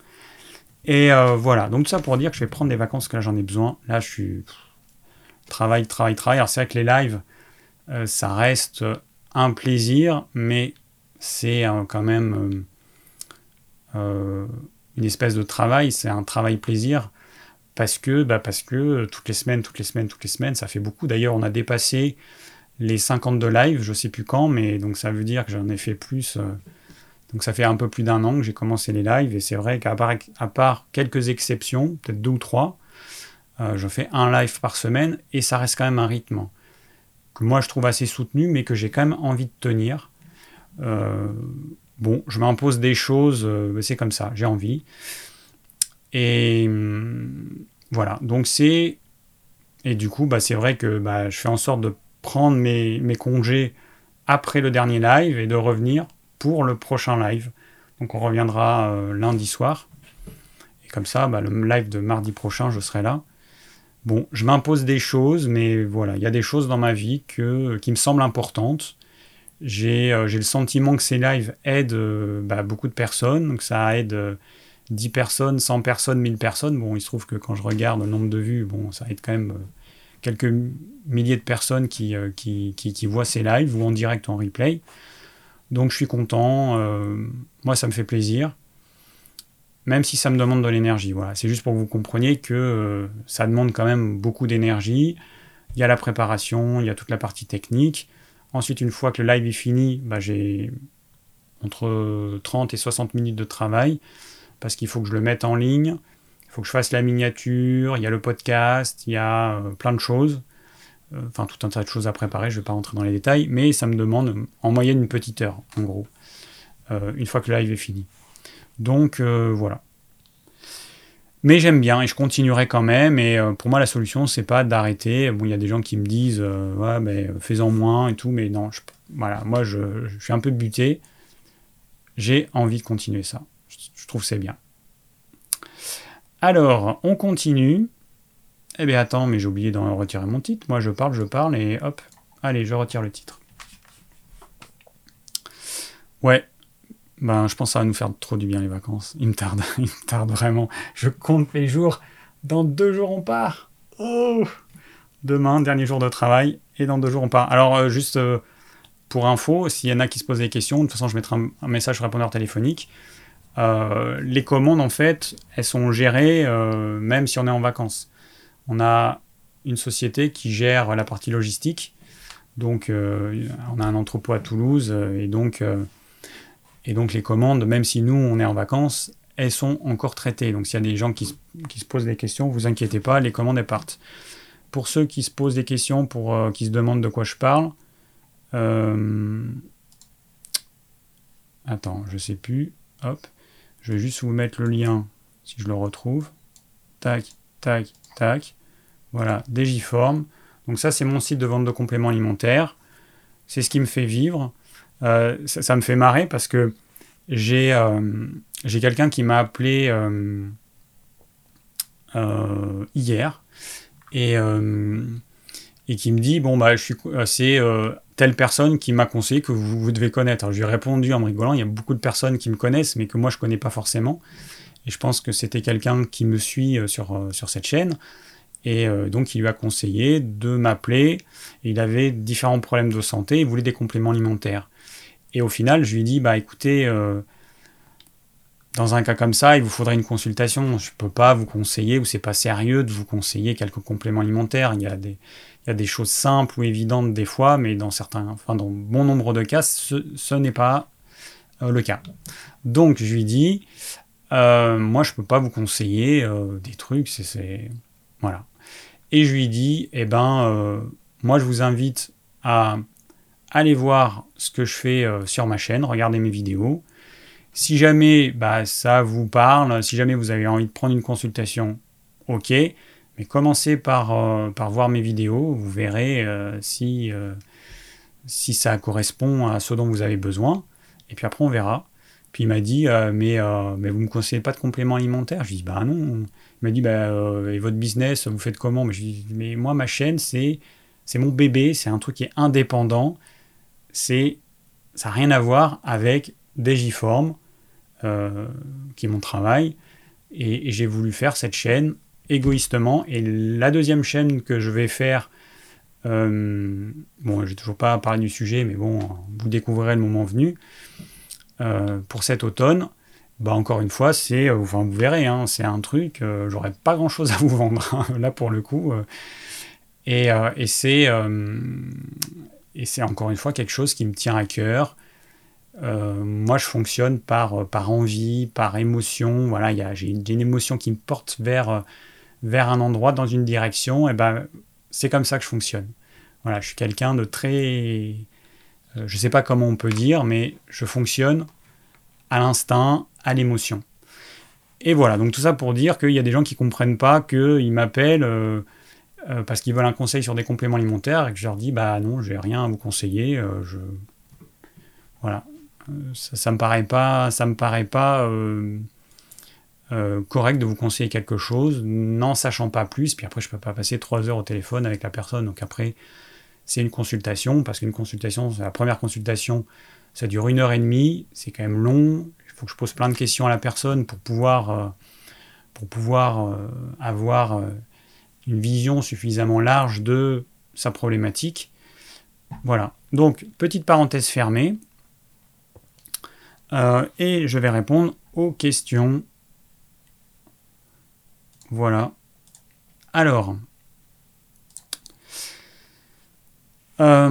Speaker 1: Et euh, voilà, donc ça pour dire que je vais prendre des vacances que là j'en ai besoin. Là je suis travail, travail, travail. Alors c'est vrai que les lives, euh, ça reste un plaisir, mais c'est euh, quand même une espèce de travail, c'est un travail-plaisir. Parce que, bah parce que toutes les semaines, toutes les semaines, toutes les semaines, ça fait beaucoup. D'ailleurs, on a dépassé les 52 lives, je sais plus quand, mais donc ça veut dire que j'en ai fait plus donc ça fait un peu plus d'un an que j'ai commencé les lives et c'est vrai qu'à part, à part quelques exceptions, peut-être deux ou trois, euh, je fais un live par semaine et ça reste quand même un rythme que moi je trouve assez soutenu mais que j'ai quand même envie de tenir. Euh, bon, je m'impose des choses, euh, c'est comme ça, j'ai envie. Et hum, voilà, donc c'est... Et du coup, bah, c'est vrai que bah, je fais en sorte de prendre mes, congés après le dernier live et de revenir pour le prochain live. Donc on reviendra euh, lundi soir. Et comme ça, bah, le live de mardi prochain, je serai là. Bon, je m'impose des choses, mais voilà, il y a des choses dans ma vie que, qui me semblent importantes. J'ai euh, le sentiment que ces lives aident euh, bah, beaucoup de personnes, donc ça aide 10 personnes, 100 personnes, 1000 personnes. Bon, il se trouve que quand je regarde le nombre de vues, bon, ça aide quand même quelques milliers de personnes qui, qui, qui, voient ces lives ou en direct ou en replay. Donc je suis content, euh, moi ça me fait plaisir, même si ça me demande de l'énergie. Voilà. C'est juste pour que vous compreniez que euh, ça demande quand même beaucoup d'énergie. Il y a la préparation, il y a toute la partie technique. Ensuite, une fois que le live est fini, bah, j'ai entre 30 et 60 minutes de travail parce qu'il faut que je le mette en ligne, il faut que je fasse la miniature, il y a le podcast, il y a euh, plein de choses. Euh, enfin tout un tas de choses à préparer, je ne vais pas rentrer dans les détails, mais ça me demande en moyenne une petite heure, en gros, euh, une fois que le live est fini. Donc voilà. Mais j'aime bien et je continuerai quand même. Et pour moi, la solution, c'est pas d'arrêter. Bon, il y a des gens qui me disent, mais fais-en moins et tout, mais non, voilà, moi, je, suis un peu buté. J'ai envie de continuer ça. je trouve que c'est bien. Alors, on continue. Eh bien attends, mais j'ai oublié d'en retirer mon titre. Moi je parle, je parle et hop, allez, je retire le titre. Ouais, ben je pense que ça va nous faire trop du bien les vacances. Il me tarde, [laughs] il me tarde vraiment. Je compte les jours. Dans deux jours on part. Oh Demain, dernier jour de travail, et dans deux jours on part. Alors euh, juste euh, pour info, s'il y en a qui se posent des questions, de toute façon je mettrai un, message sur répondeur téléphonique. Euh, les commandes en fait, elles sont gérées même si on est en vacances on a une société qui gère la partie logistique. Donc, on a un entrepôt à Toulouse et donc, et donc les commandes, même si nous on est en vacances, elles sont encore traitées. Donc, s'il y a des gens qui se, posent des questions, vous inquiétez pas, les commandes elles partent. Pour ceux qui se posent des questions, pour qui se demandent de quoi je parle, attends, je sais plus. Hop, je vais juste vous mettre le lien si je le retrouve. Tac, tac, tac. Voilà, Digiform. Donc ça, c'est mon site de vente de compléments alimentaires. C'est ce qui me fait vivre. Euh, ça, me fait marrer parce que j'ai euh, quelqu'un qui m'a appelé euh, hier et, et qui me dit bon bah c'est telle personne qui m'a conseillé que vous, devez connaître. Alors, je lui ai répondu en rigolant, il y a beaucoup de personnes qui me connaissent, mais que moi je connais pas forcément. Et je pense que c'était quelqu'un qui me suit sur, sur cette chaîne. Et donc il lui a conseillé de m'appeler. Il avait différents problèmes de santé, il voulait des compléments alimentaires. Et au final, je lui dit, bah écoutez, dans un cas comme ça, il vous faudrait une consultation. Je ne peux pas vous conseiller, ou c'est pas sérieux de vous conseiller quelques compléments alimentaires. Il y a des, il y a des choses simples ou évidentes des fois, mais dans certains, enfin dans bon nombre de cas, ce, n'est pas euh, le cas. Donc je lui dis, euh, moi je peux pas vous conseiller euh, des trucs, c'est voilà. Et je lui dis, eh ben, moi je vous invite à aller voir ce que je fais sur ma chaîne, regarder mes vidéos. Si jamais bah, ça vous parle, si jamais vous avez envie de prendre une consultation, ok. Mais commencez par, euh, par voir mes vidéos, vous verrez euh, si, euh, si ça correspond à ce dont vous avez besoin. Et puis après, on verra. Puis il m'a dit, mais, mais vous ne me conseillez pas de compléments alimentaires Je lui ai dit, bah non. Il m'a dit, bah, et votre business, vous faites comment? Mais, je lui mais moi, ma chaîne, c'est, c'est mon bébé, c'est un truc qui est indépendant. C'est, ça n'a rien à voir avec Digiform, qui est mon travail. et j'ai voulu faire cette chaîne égoïstement. Et la deuxième chaîne que je vais faire, euh, bon, j'ai toujours pas parlé du sujet, mais bon, vous découvrirez le moment venu, euh, pour cet automne. Bah encore une fois, c'est, euh, vous verrez, hein, c'est un truc, euh, j'aurais pas grand chose à vous vendre hein, [laughs] là pour le coup. et, et c'est et c'est encore une fois quelque chose qui me tient à cœur. moi, je fonctionne par, par envie, par émotion. Voilà, j'ai une, émotion qui me porte vers, vers un endroit, dans une direction, et ben c'est comme ça que je fonctionne. Voilà, je suis quelqu'un de très... Euh, je ne sais pas comment on peut dire, mais je fonctionne à l'instinct, à l'émotion. Et voilà, donc tout ça pour dire qu'il y a des gens qui ne comprennent pas qu'ils m'appellent euh, euh, parce qu'ils veulent un conseil sur des compléments alimentaires et que je leur dis bah non, j'ai rien à vous conseiller. je... Voilà, ça, ça me paraît pas, ça me paraît pas euh, correct de vous conseiller quelque chose, n'en sachant pas plus. Puis après, je peux pas passer trois heures au téléphone avec la personne. Donc après, c'est une consultation, parce qu'une consultation, la première consultation, ça dure une heure et demie, c'est quand même long. Il faut que je pose plein de questions à la personne pour pouvoir, euh, pour pouvoir euh, avoir une vision suffisamment large de sa problématique. Voilà. Donc, petite parenthèse fermée. et je vais répondre aux questions voilà. Alors. Euh,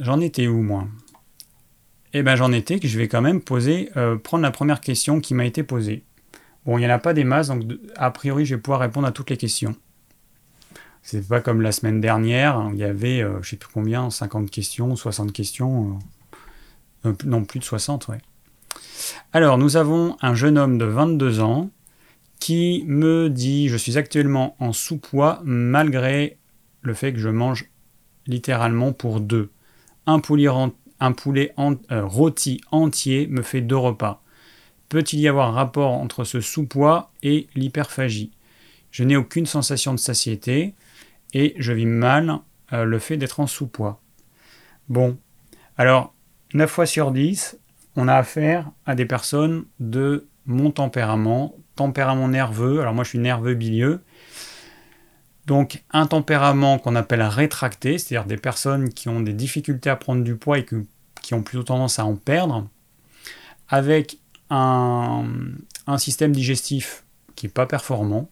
Speaker 1: j'en étais où, moi? Eh ben, j'en étais que je vais quand même poser, euh, prendre la première question qui m'a été posée. Bon, il n'y en a pas des masses, donc a priori, je vais pouvoir répondre à toutes les questions. C'est pas comme la semaine dernière, hein, il y avait, je euh, je sais plus combien, 50 questions, 60 questions. non, plus de 60, ouais. Alors, nous avons un jeune homme de 22 ans qui me dit Je suis actuellement en sous-poids malgré le fait que je mange littéralement pour deux. Un poulet, un poulet euh, rôti entier me fait deux repas. Peut-il y avoir rapport entre ce sous-poids et l'hyperphagie? Je n'ai aucune sensation de satiété et je vis mal euh, le fait d'être en sous-poids. Bon, alors 9 fois sur 10, on a affaire à des personnes de mon tempérament, tempérament nerveux. Alors moi je suis nerveux bilieux. Donc un tempérament qu'on appelle rétracté, c'est-à-dire des personnes qui ont des difficultés à prendre du poids et qui ont plutôt tendance à en perdre, avec un, système digestif qui n'est pas performant.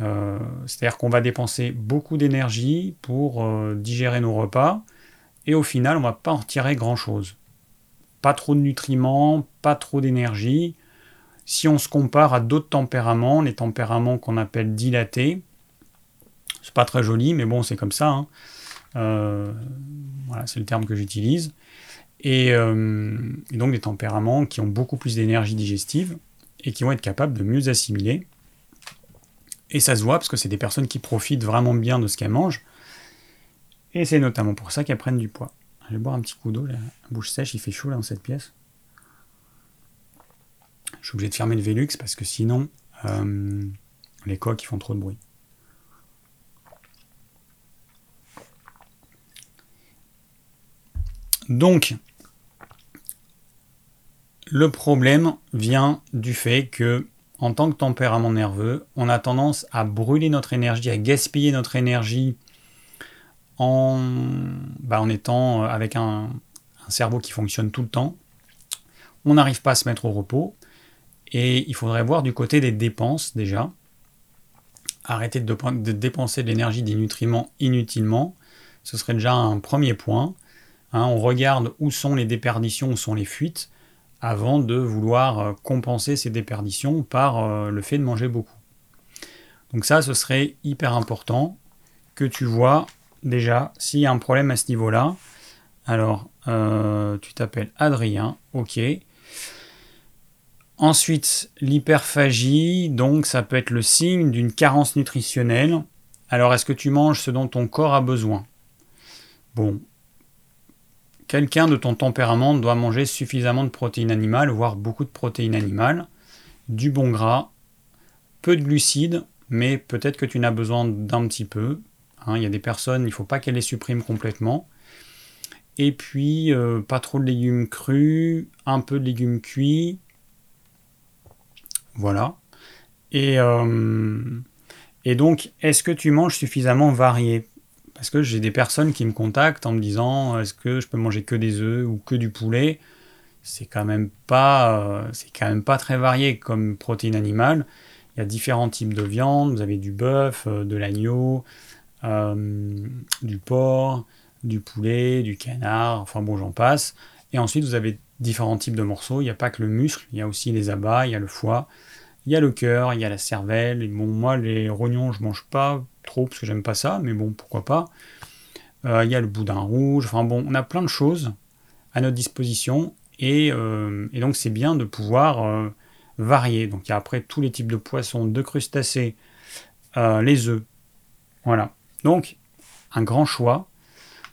Speaker 1: Euh, c'est-à-dire qu'on va dépenser beaucoup d'énergie pour euh, digérer nos repas et au final on ne va pas en retirer grand-chose pas trop de nutriments, pas trop d'énergie. Si on se compare à d'autres tempéraments, les tempéraments qu'on appelle dilatés, c'est pas très joli, mais bon, c'est comme ça. Hein. Euh, voilà, c'est le terme que j'utilise. Euh, et, donc des tempéraments qui ont beaucoup plus d'énergie digestive et qui vont être capables de mieux assimiler. Et ça se voit parce que c'est des personnes qui profitent vraiment bien de ce qu'elles mangent. Et c'est notamment pour ça qu'elles prennent du poids. Je vais boire un petit coup d'eau, la bouche sèche, il fait chaud là dans cette pièce. Je suis obligé de fermer le Velux parce que sinon, euh, les coques font trop de bruit. Donc, le problème vient du fait que, en tant que tempérament nerveux, on a tendance à brûler notre énergie, à gaspiller notre énergie en, bah, en étant avec un, un cerveau qui fonctionne tout le temps. On n'arrive pas à se mettre au repos. Et il faudrait voir du côté des dépenses déjà. Arrêter de, dépenser de l'énergie, des nutriments inutilement. Ce serait déjà un premier point. Hein. on regarde où sont les déperditions, où sont les fuites, avant de vouloir euh, compenser ces déperditions par euh, le fait de manger beaucoup. Donc ça, ce serait hyper important que tu vois déjà s'il y a un problème à ce niveau-là. Alors, euh, tu t'appelles Adrien, ok. Ensuite, l'hyperphagie, donc ça peut être le signe d'une carence nutritionnelle. Alors, est-ce que tu manges ce dont ton corps a besoin? Bon, quelqu'un de ton tempérament doit manger suffisamment de protéines animales, voire beaucoup de protéines animales, du bon gras, peu de glucides, mais peut-être que tu n'as besoin d'un petit peu. Hein. il y a des personnes, il ne faut pas qu'elles les suppriment complètement. Et puis, euh, pas trop de légumes crus, un peu de légumes cuits, voilà. Et, euh, et donc, est-ce que tu manges suffisamment varié? Parce que j'ai des personnes qui me contactent en me disant est-ce que je peux manger que des œufs ou que du poulet? C'est quand même pas, euh, c'est quand même pas très varié comme protéine animale. Il y a différents types de viande. Vous avez du bœuf, euh, de l'agneau, du porc, du poulet, du canard. Enfin bon, j'en passe. Et ensuite, vous avez différents types de morceaux. Il n'y a pas que le muscle, il y a aussi les abats, il y a le foie, il y a le cœur, il y a la cervelle. Et bon, moi, les rognons, je mange pas trop parce que j'aime pas ça, mais bon, pourquoi pas. Euh, il y a le boudin rouge. Enfin bon, on a plein de choses à notre disposition. Et, euh, donc, c'est bien de pouvoir euh, varier. Donc, il y a après tous les types de poissons, de crustacés, les œufs. Voilà. Donc, un grand choix.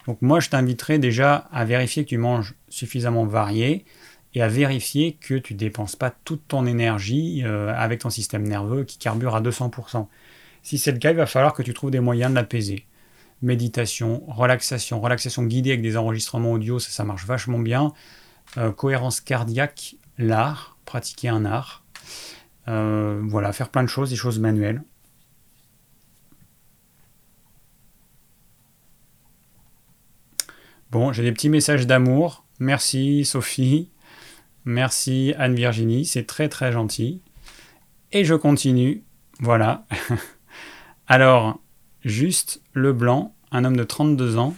Speaker 1: Donc moi, je t'inviterai déjà à vérifier que tu manges suffisamment varié et à vérifier que tu dépenses pas toute ton énergie euh, avec ton système nerveux qui carbure à 200%. Si c'est le cas, il va falloir que tu trouves des moyens de l'apaiser. Méditation, relaxation, relaxation guidée avec des enregistrements audio, ça, ça marche vachement bien. Euh, cohérence cardiaque, l'art, pratiquer un art. Euh, voilà, faire plein de choses, des choses manuelles. Bon, j'ai des petits messages d'amour. Merci Sophie. Merci Anne-Virginie. C'est très très gentil. Et je continue. Voilà. [laughs] Alors, juste le blanc, un homme de 32 ans,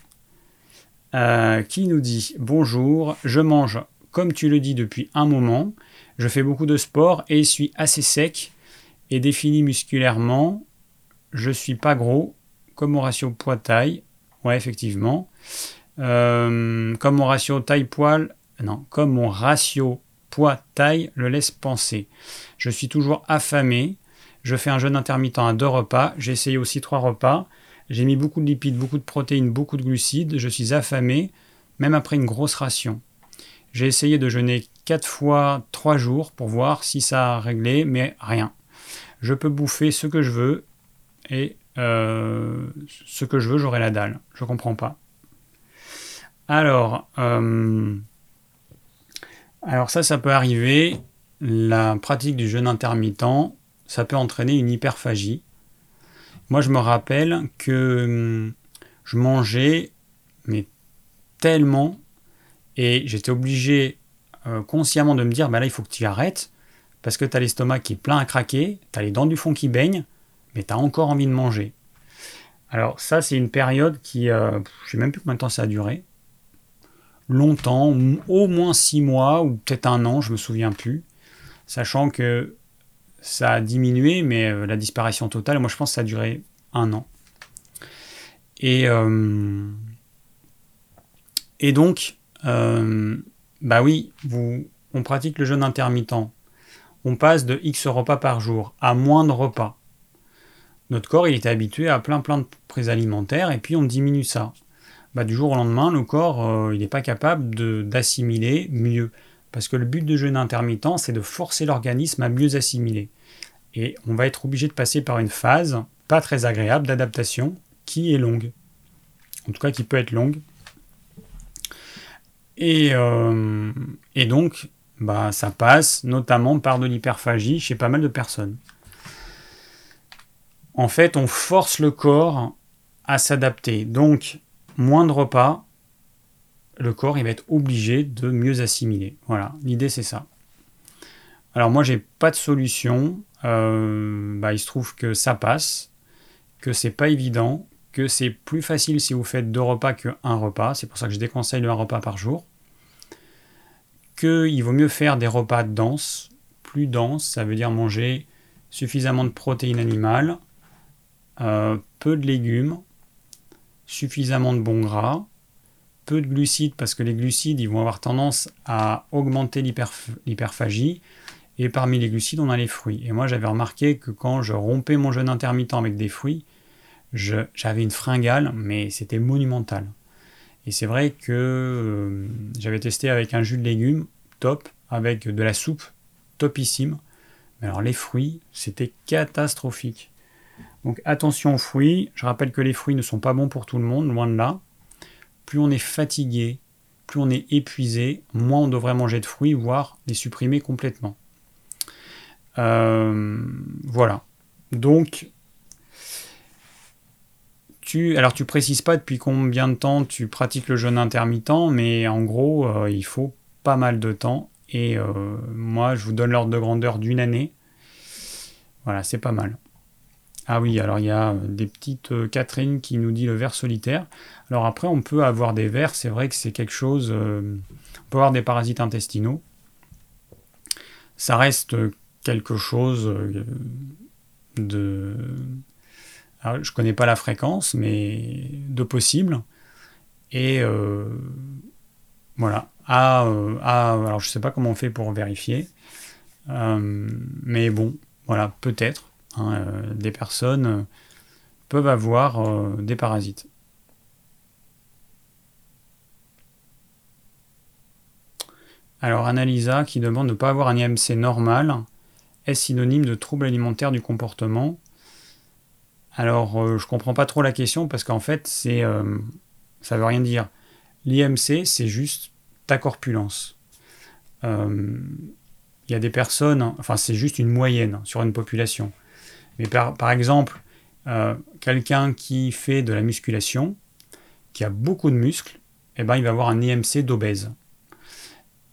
Speaker 1: euh, qui nous dit Bonjour, je mange comme tu le dis depuis un moment. Je fais beaucoup de sport et suis assez sec et défini musculairement. Je suis pas gros, comme mon ratio poids-taille. Ouais, effectivement. Euh, comme mon ratio taille-poil, non, comme mon ratio poids-taille le laisse penser. Je suis toujours affamé. Je fais un jeûne intermittent à deux repas. J'ai essayé aussi trois repas. J'ai mis beaucoup de lipides, beaucoup de protéines, beaucoup de glucides. Je suis affamé, même après une grosse ration. J'ai essayé de jeûner quatre fois trois jours pour voir si ça a réglé, mais rien. Je peux bouffer ce que je veux et euh, ce que je veux, j'aurai la dalle. Je comprends pas. Alors, euh, alors ça, ça peut arriver. La pratique du jeûne intermittent, ça peut entraîner une hyperphagie. Moi, je me rappelle que hum, je mangeais, mais tellement, et j'étais obligé euh, consciemment de me dire, bah là, il faut que tu arrêtes, parce que tu as l'estomac qui est plein à craquer, tu as les dents du fond qui baignent, mais tu as encore envie de manger. Alors ça, c'est une période qui, euh, je ne sais même plus combien de temps ça a duré, longtemps, au moins six mois ou peut-être un an, je me souviens plus, sachant que ça a diminué, mais euh, la disparition totale, moi je pense que ça a duré un an. Et, euh, donc, euh, bah oui, vous, on pratique le jeûne intermittent. On passe de X repas par jour à moins de repas. Notre corps, il était habitué à plein plein de prises alimentaires et puis on diminue ça. Bah, du jour au lendemain, le corps, euh, il n'est pas capable d'assimiler mieux. Parce que le but de jeûne intermittent, c'est de forcer l'organisme à mieux assimiler. Et on va être obligé de passer par une phase pas très agréable d'adaptation qui est longue. En tout cas, qui peut être longue. Et, euh, et donc, bah, ça passe notamment par de l'hyperphagie chez pas mal de personnes. En fait, on force le corps à s'adapter. Donc, moins de repas, le corps il va être obligé de mieux assimiler. Voilà, l'idée c'est ça. Alors moi j'ai pas de solution. Euh, bah, il se trouve que ça passe, que c'est pas évident, que c'est plus facile si vous faites deux repas qu'un repas. C'est pour ça que je déconseille le un repas par jour. Qu'il vaut mieux faire des repas denses, plus denses, ça veut dire manger suffisamment de protéines animales, euh, peu de légumes, suffisamment de bons gras, peu de glucides parce que les glucides ils vont avoir tendance à augmenter l'hyperphagie. Et parmi les glucides, on a les fruits. Et moi, j'avais remarqué que quand je rompais mon jeûne intermittent avec des fruits, j'avais une fringale, mais c'était monumental. Et c'est vrai que euh, j'avais testé avec un jus de légumes, top, avec de la soupe, topissime. Mais alors les fruits, c'était catastrophique. Donc attention aux fruits. Je rappelle que les fruits ne sont pas bons pour tout le monde, loin de là. Plus on est fatigué, plus on est épuisé, moins on devrait manger de fruits, voire les supprimer complètement. Euh, voilà. Donc, tu, alors tu précises pas depuis combien de temps tu pratiques le jeûne intermittent, mais en gros, euh, il faut pas mal de temps. Et euh, moi, je vous donne l'ordre de grandeur d'une année. Voilà, c'est pas mal. Ah oui, alors il y a des petites Catherine qui nous dit le ver solitaire. Alors après, on peut avoir des vers, c'est vrai que c'est quelque chose. on peut avoir des parasites intestinaux. Ça reste quelque chose euh, de... Alors, je connais pas la fréquence, mais de possible. Et euh, voilà. Alors je sais pas comment on fait pour vérifier. mais bon, voilà, peut-être. Hein, des personnes peuvent avoir des parasites. Alors Analisa qui demande de ne pas avoir un IMC normal est synonyme de trouble alimentaire du comportement? Alors, euh, je comprends pas trop la question parce qu'en fait, c'est, euh, ça veut rien dire. L'IMC, c'est juste ta corpulence. Euh, il y a des personnes, enfin, c'est juste une moyenne sur une population. Mais par, exemple, quelqu'un qui fait de la musculation, qui a beaucoup de muscles, eh ben, il va avoir un IMC d'obèse.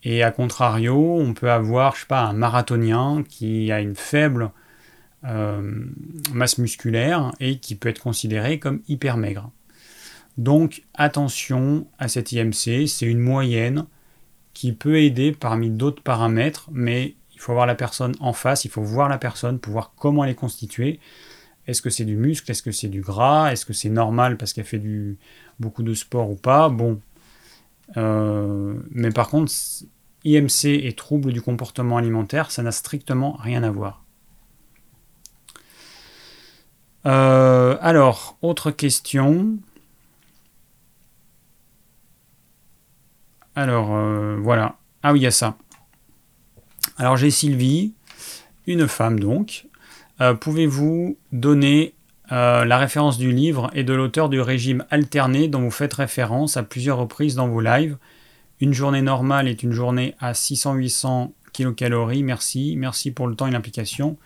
Speaker 1: Et à contrario, on peut avoir, je un marathonien qui a une faible euh, masse musculaire et qui peut être considéré comme hyper maigre. Donc attention à cet IMC, c'est une moyenne qui peut aider parmi d'autres paramètres, mais faut voir la personne en face, il faut voir la personne pour voir comment elle est constituée. Est-ce que c'est du muscle, est-ce que c'est du gras, est-ce que c'est normal parce qu'elle fait du, beaucoup de sport ou pas? Bon. Euh, mais par contre, IMC et troubles du comportement alimentaire, ça n'a strictement rien à voir. Euh, alors, autre question. Alors, euh, voilà. Ah oui, il y a ça. Alors, j'ai Sylvie, une femme donc. Euh, pouvez-vous donner la référence du livre et de l'auteur du régime alterné dont vous faites référence à plusieurs reprises dans vos lives? Une journée normale est une journée à 600-800 kcal. Merci, merci pour le temps et l'implication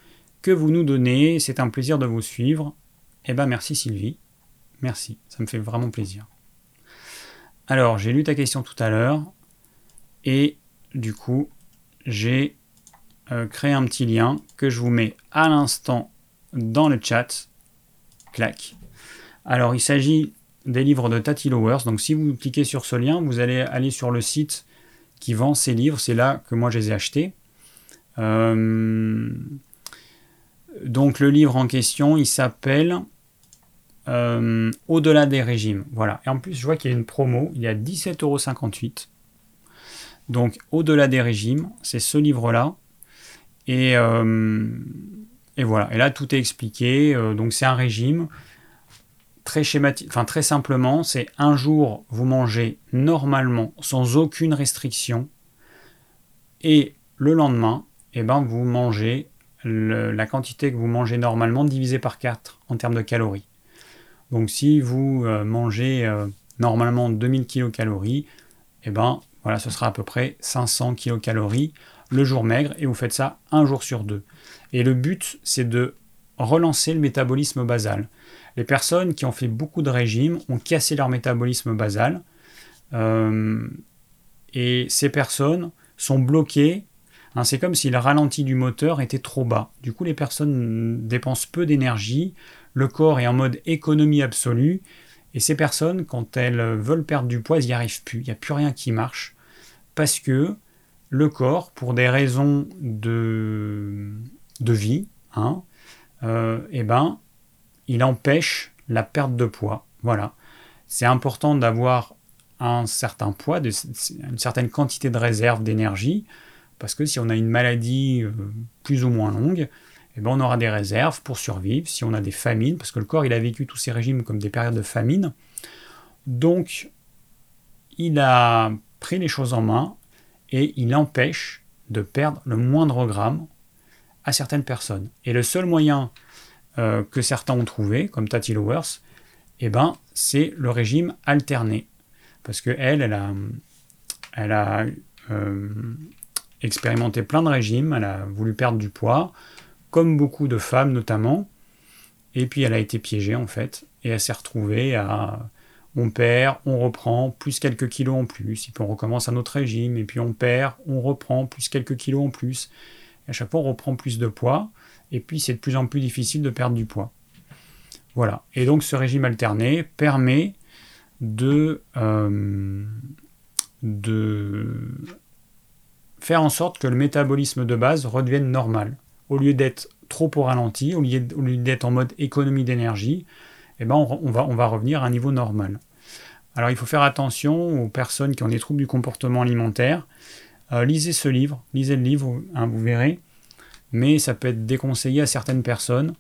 Speaker 1: que vous nous donnez. C'est un plaisir de vous suivre. Eh ben merci Sylvie. Merci, ça me fait vraiment plaisir. Alors, j'ai lu ta question tout à l'heure et du coup, j'ai euh, créé un petit lien que je vous mets à l'instant dans le chat. Clac. Alors, il s'agit des livres de Tati Lowers. Donc si vous cliquez sur ce lien, vous allez aller sur le site qui vend ces livres. C'est là que moi je les ai achetés. Euh, donc le livre en question, il s'appelle euh, Au-delà des régimes. Voilà. Et en plus, je vois qu'il y a une promo. Il y a 17,58€. Donc Au-delà des régimes, c'est ce livre-là. Et, euh, et, voilà. Et là, tout est expliqué. donc c'est un régime très schématique, enfin très simplement, c'est un jour vous mangez normalement sans aucune restriction et le lendemain, eh ben, vous mangez la quantité que vous mangez normalement divisée par 4 en termes de calories. Donc si vous euh, mangez euh, normalement 2000 kcal, eh ben, Voilà, ce sera à peu près 500 kilocalories le jour maigre et vous faites ça un jour sur deux. Et le but, c'est de relancer le métabolisme basal. Les personnes qui ont fait beaucoup de régimes ont cassé leur métabolisme basal. Euh, et ces personnes sont bloquées. Hein, c'est comme si le ralenti du moteur était trop bas. Du coup, les personnes dépensent peu d'énergie. Le corps est en mode économie absolue. Et ces personnes, quand elles veulent perdre du poids, elles n'y arrivent plus. Il n'y a plus rien qui marche. Parce que le corps, pour des raisons de, vie, hein, euh, eh ben, il empêche la perte de poids. Voilà. C'est important d'avoir un certain poids, une certaine quantité de réserve d'énergie, parce que si on a une maladie euh, plus ou moins longue, eh ben on aura des réserves pour survivre. Si on a des famines, parce que le corps a vécu tous ces régimes comme des périodes de famine, donc il a pris les choses en main et il empêche de perdre le moindre gramme à certaines personnes. Et le seul moyen euh, que certains ont trouvé, comme Tati Lowers, eh ben, c'est le régime alterné. Parce qu'elle, elle a, euh, expérimenté plein de régimes, elle a voulu perdre du poids, comme beaucoup de femmes notamment, et puis elle a été piégée en fait, et elle s'est retrouvée à on perd, on reprend, plus quelques kilos en plus, et puis on recommence un autre régime, et puis on perd, on reprend, plus quelques kilos en plus. Et à chaque fois, on reprend plus de poids, et puis c'est de plus en plus difficile de perdre du poids. Voilà. Et donc ce régime alterné permet de, euh, de faire en sorte que le métabolisme de base redevienne normal. Au lieu d'être trop au ralenti, au lieu d'être en mode économie d'énergie, eh ben on, va, revenir à un niveau normal. Alors il faut faire attention aux personnes qui ont des troubles du comportement alimentaire. Euh, lisez ce livre, lisez le livre, hein, vous verrez. Mais ça peut être déconseillé à certaines personnes.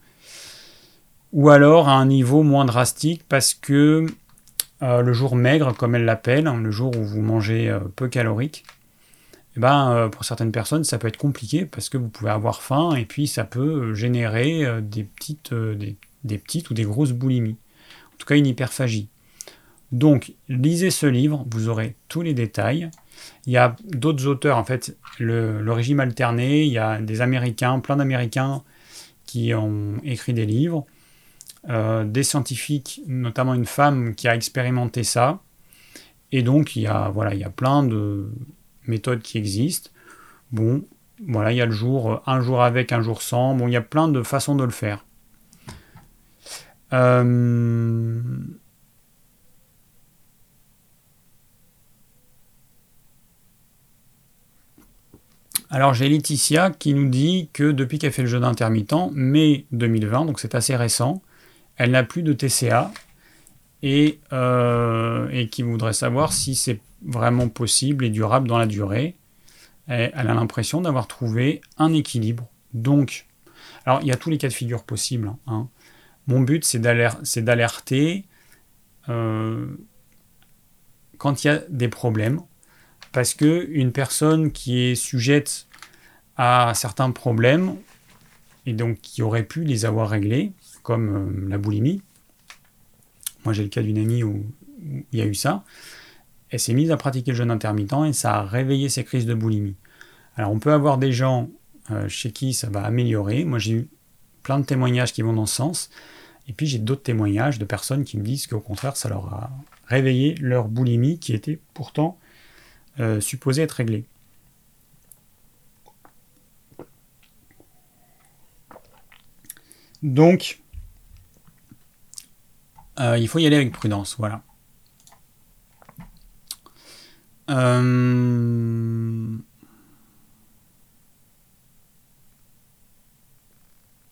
Speaker 1: Ou alors à un niveau moins drastique parce que euh, le jour maigre, comme elle l'appelle, hein, le jour où vous mangez euh, peu calorique, eh ben, pour certaines personnes, ça peut être compliqué parce que vous pouvez avoir faim et puis ça peut générer des petites, des petites ou des grosses boulimies. En tout cas, une hyperphagie. Donc, lisez ce livre, vous aurez tous les détails. Il y a d'autres auteurs, en fait, le, régime alterné, il y a des Américains, plein d'Américains qui ont écrit des livres, euh, des scientifiques, notamment une femme qui a expérimenté ça. Et donc, il y a, voilà, il y a plein de méthodes qui existent. Bon, voilà, il y a le jour, un jour avec, un jour sans. Bon, il y a plein de façons de le faire. Euh, alors j'ai Laetitia qui nous dit que depuis qu'elle fait le jeûne intermittent, mai 2020, donc c'est assez récent, elle n'a plus de TCA et, euh, et qui voudrait savoir si c'est vraiment possible et durable dans la durée. elle a l'impression d'avoir trouvé un équilibre. Donc, alors il y a tous les cas de figure possibles. Hein. Mon but, c'est d'alerter euh, quand il y a des problèmes, parce que une personne qui est sujette à certains problèmes et donc qui aurait pu les avoir réglés, comme euh, la boulimie. Moi, j'ai le cas d'une amie où, il y a eu ça. Elle s'est mise à pratiquer le jeûne intermittent et ça a réveillé ses crises de boulimie. Alors, on peut avoir des gens euh, chez qui ça va améliorer. Moi, j'ai eu plein de témoignages qui vont dans ce sens. Et puis j'ai d'autres témoignages de personnes qui me disent qu'au contraire, ça leur a réveillé leur boulimie qui était pourtant euh, supposée être réglée. Donc, euh, il faut y aller avec prudence, voilà. Euh,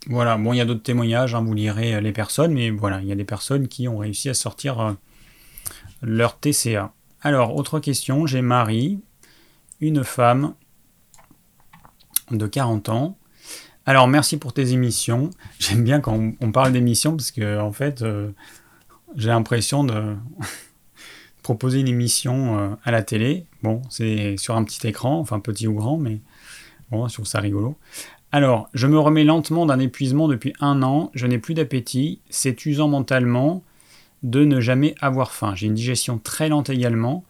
Speaker 1: Voilà, bon, il y a d'autres témoignages, hein, vous lirez euh, les personnes, mais voilà, il y a des personnes qui ont réussi à sortir euh, leur TCA. Alors, autre question, j'ai Marie, une femme de 40 ans. Alors, merci pour tes émissions. [laughs] J'aime bien quand on, parle d'émissions parce que, en fait, euh, j'ai l'impression de [laughs] proposer une émission à la télé. Bon, c'est sur un petit écran, enfin petit ou grand, mais bon, je trouve ça rigolo. Alors, je me remets lentement d'un épuisement depuis un an, je n'ai plus d'appétit, c'est usant mentalement de ne jamais avoir faim. J'ai une digestion très lente également,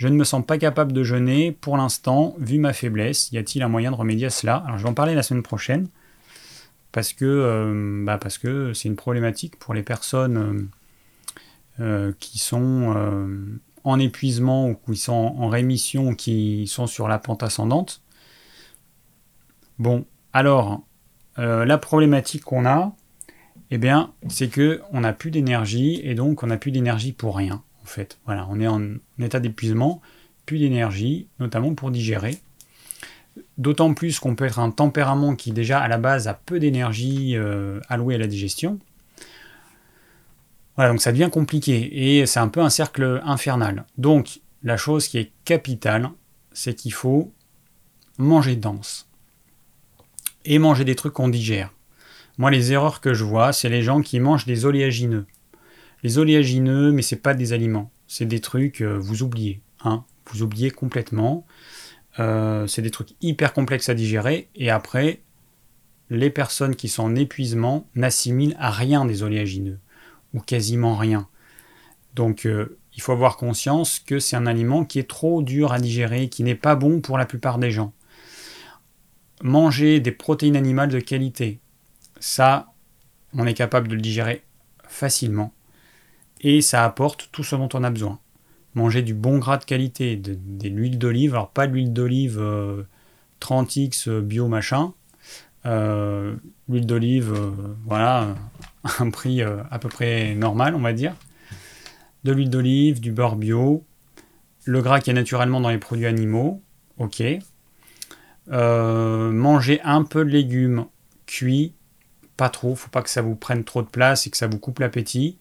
Speaker 1: Je ne me sens pas capable de jeûner pour l'instant, vu ma faiblesse. Y a-t-il un moyen de remédier à cela? Alors je vais en parler la semaine prochaine, parce que euh, bah, c'est une problématique pour les personnes euh, euh, qui sont en épuisement ou qui sont en rémission ou qui sont sur la pente ascendante. Bon, alors la problématique qu'on a, eh bien, c'est que on n'a plus d'énergie et donc on n'a plus d'énergie pour rien en fait. Voilà, on est en état d'épuisement, plus d'énergie, notamment pour digérer. D'autant plus qu'on peut être un tempérament qui déjà à la base a peu d'énergie euh, allouée à la digestion. Voilà, donc ça devient compliqué et c'est un peu un cercle infernal. Donc la chose qui est capitale, c'est qu'il faut manger dense et manger des trucs qu'on digère. Moi, les erreurs que je vois, c'est les gens qui mangent des oléagineux. Les oléagineux, mais c'est pas des aliments, c'est des trucs, euh, vous oubliez, hein, vous oubliez complètement. Euh, c'est des trucs hyper complexes à digérer, et après, les personnes qui sont en épuisement n'assimilent à rien des oléagineux, ou quasiment rien. Donc, euh, il faut avoir conscience que c'est un aliment qui est trop dur à digérer, qui n'est pas bon pour la plupart des gens. Manger des protéines animales de qualité, ça, on est capable de le digérer facilement et ça apporte tout ce dont on a besoin. Manger du bon gras de qualité, de, l'huile d'olive, alors pas de l'huile d'olive 30x euh, bio machin, euh, l'huile d'olive, euh, voilà, [laughs] un prix à peu près normal, on va dire. De l'huile d'olive, du beurre bio, le gras qui est naturellement dans les produits animaux, ok. Manger un peu de légumes cuits, pas trop, faut pas que ça vous prenne trop de place et que ça vous coupe l'appétit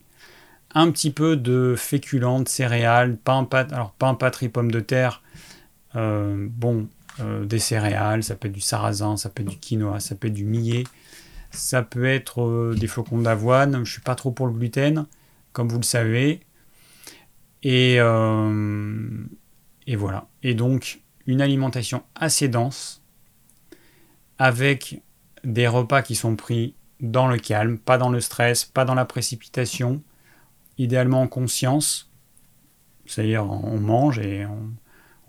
Speaker 1: un petit peu de féculents, de céréales, pain, pâte, alors pain, patrie, pommes de terre, euh, bon, euh, des céréales, ça peut être du sarrasin, ça peut être du quinoa, ça peut être du millet, ça peut être euh, des flocons d'avoine, je suis pas trop pour le gluten, comme vous le savez, et, et voilà. Et donc, une alimentation assez dense, avec des repas qui sont pris dans le calme, pas dans le stress, pas dans la précipitation, idéalement en conscience, c'est-à-dire on mange et on,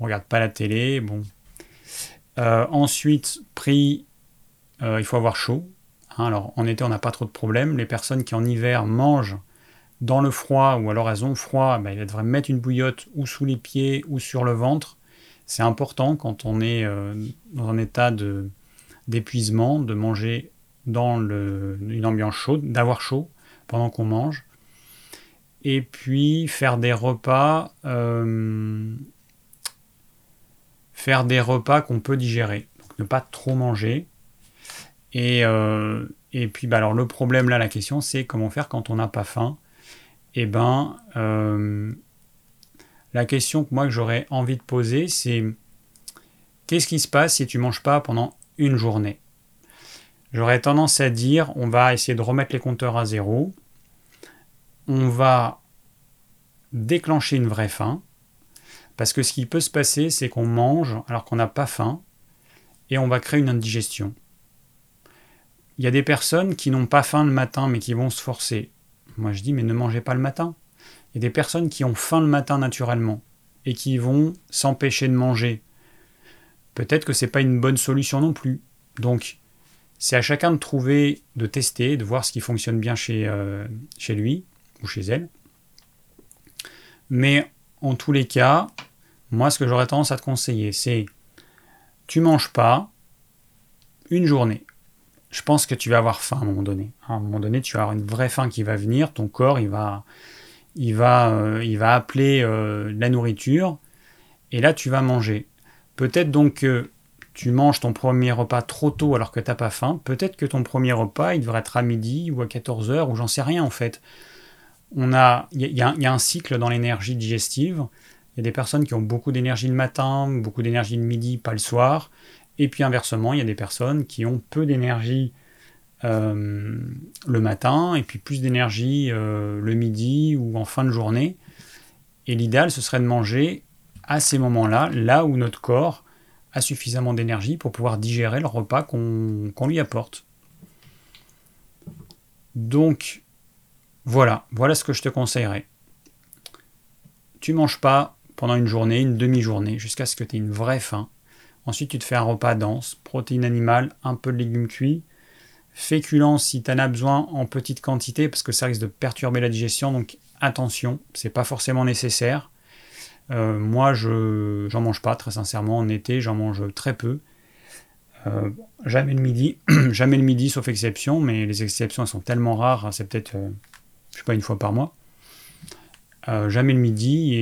Speaker 1: regarde pas la télé. Bon. Euh, ensuite, prix, euh, il faut avoir chaud. Hein. alors en été, on n'a pas trop de problèmes. Les personnes qui en hiver mangent dans le froid ou alors elles ont froid, elles devraient mettre une bouillotte ou sous les pieds ou sur le ventre. C'est important quand on est euh, dans un état d'épuisement de manger dans le, une ambiance chaude, d'avoir chaud pendant qu'on mange et puis faire des repas, euh, faire des repas qu'on peut digérer. Donc ne pas trop manger. Et, euh, et puis bah alors le problème là, la question c'est comment faire quand on n'a pas faim? Et eh ben la question que moi que j'aurais envie de poser c'est qu'est-ce qui se passe si tu manges pas pendant une journée? J'aurais tendance à dire on va essayer de remettre les compteurs à zéro on va déclencher une vraie faim. Parce que ce qui peut se passer, c'est qu'on mange alors qu'on n'a pas faim et on va créer une indigestion. Il y a des personnes qui n'ont pas faim le matin mais qui vont se forcer. Moi je dis mais ne mangez pas le matin. Il y a des personnes qui ont faim le matin naturellement et qui vont s'empêcher de manger. Peut-être que c'est pas une bonne solution non plus. Donc c'est à chacun de trouver, de tester, de voir ce qui fonctionne bien chez, euh, chez lui ou chez elle. Mais en tous les cas, moi ce que j'aurais tendance à te conseiller, c'est tu manges pas une journée. Je pense que tu vas avoir faim à un moment donné. À un moment donné, tu vas avoir une vraie faim qui va venir, ton corps il va, il va, euh, il va appeler euh, la nourriture, et là tu vas manger. Peut-être donc que tu manges ton premier repas trop tôt alors que tu n'as pas faim. Peut-être que ton premier repas il devrait être à midi ou à 14h ou j'en sais rien en fait on a, il y, a un cycle dans l'énergie digestive. Il y a des personnes qui ont beaucoup d'énergie le matin, beaucoup d'énergie le midi, pas le soir. Et puis inversement, il y a des personnes qui ont peu d'énergie euh, le matin et puis plus d'énergie euh, le midi ou en fin de journée. Et l'idéal, ce serait de manger à ces moments-là, là où notre corps a suffisamment d'énergie pour pouvoir digérer le repas qu'on lui apporte. Donc, voilà, voilà ce que je te conseillerais. Tu manges pas pendant une journée, une demi-journée, jusqu'à ce que tu aies une vraie faim. Ensuite, tu te fais un repas dense, protéines animales, un peu de légumes cuits, féculents si tu en as besoin en petite quantité, parce que ça risque de perturber la digestion, donc attention, c'est pas forcément nécessaire. Euh, moi, je j'en mange pas, très sincèrement. En été, j'en mange très peu. Euh, jamais le midi, [clears throat] jamais le midi, sauf exception, mais les exceptions elles sont tellement rares, c'est peut-être, euh, je sais pas, une fois par mois. jamais le midi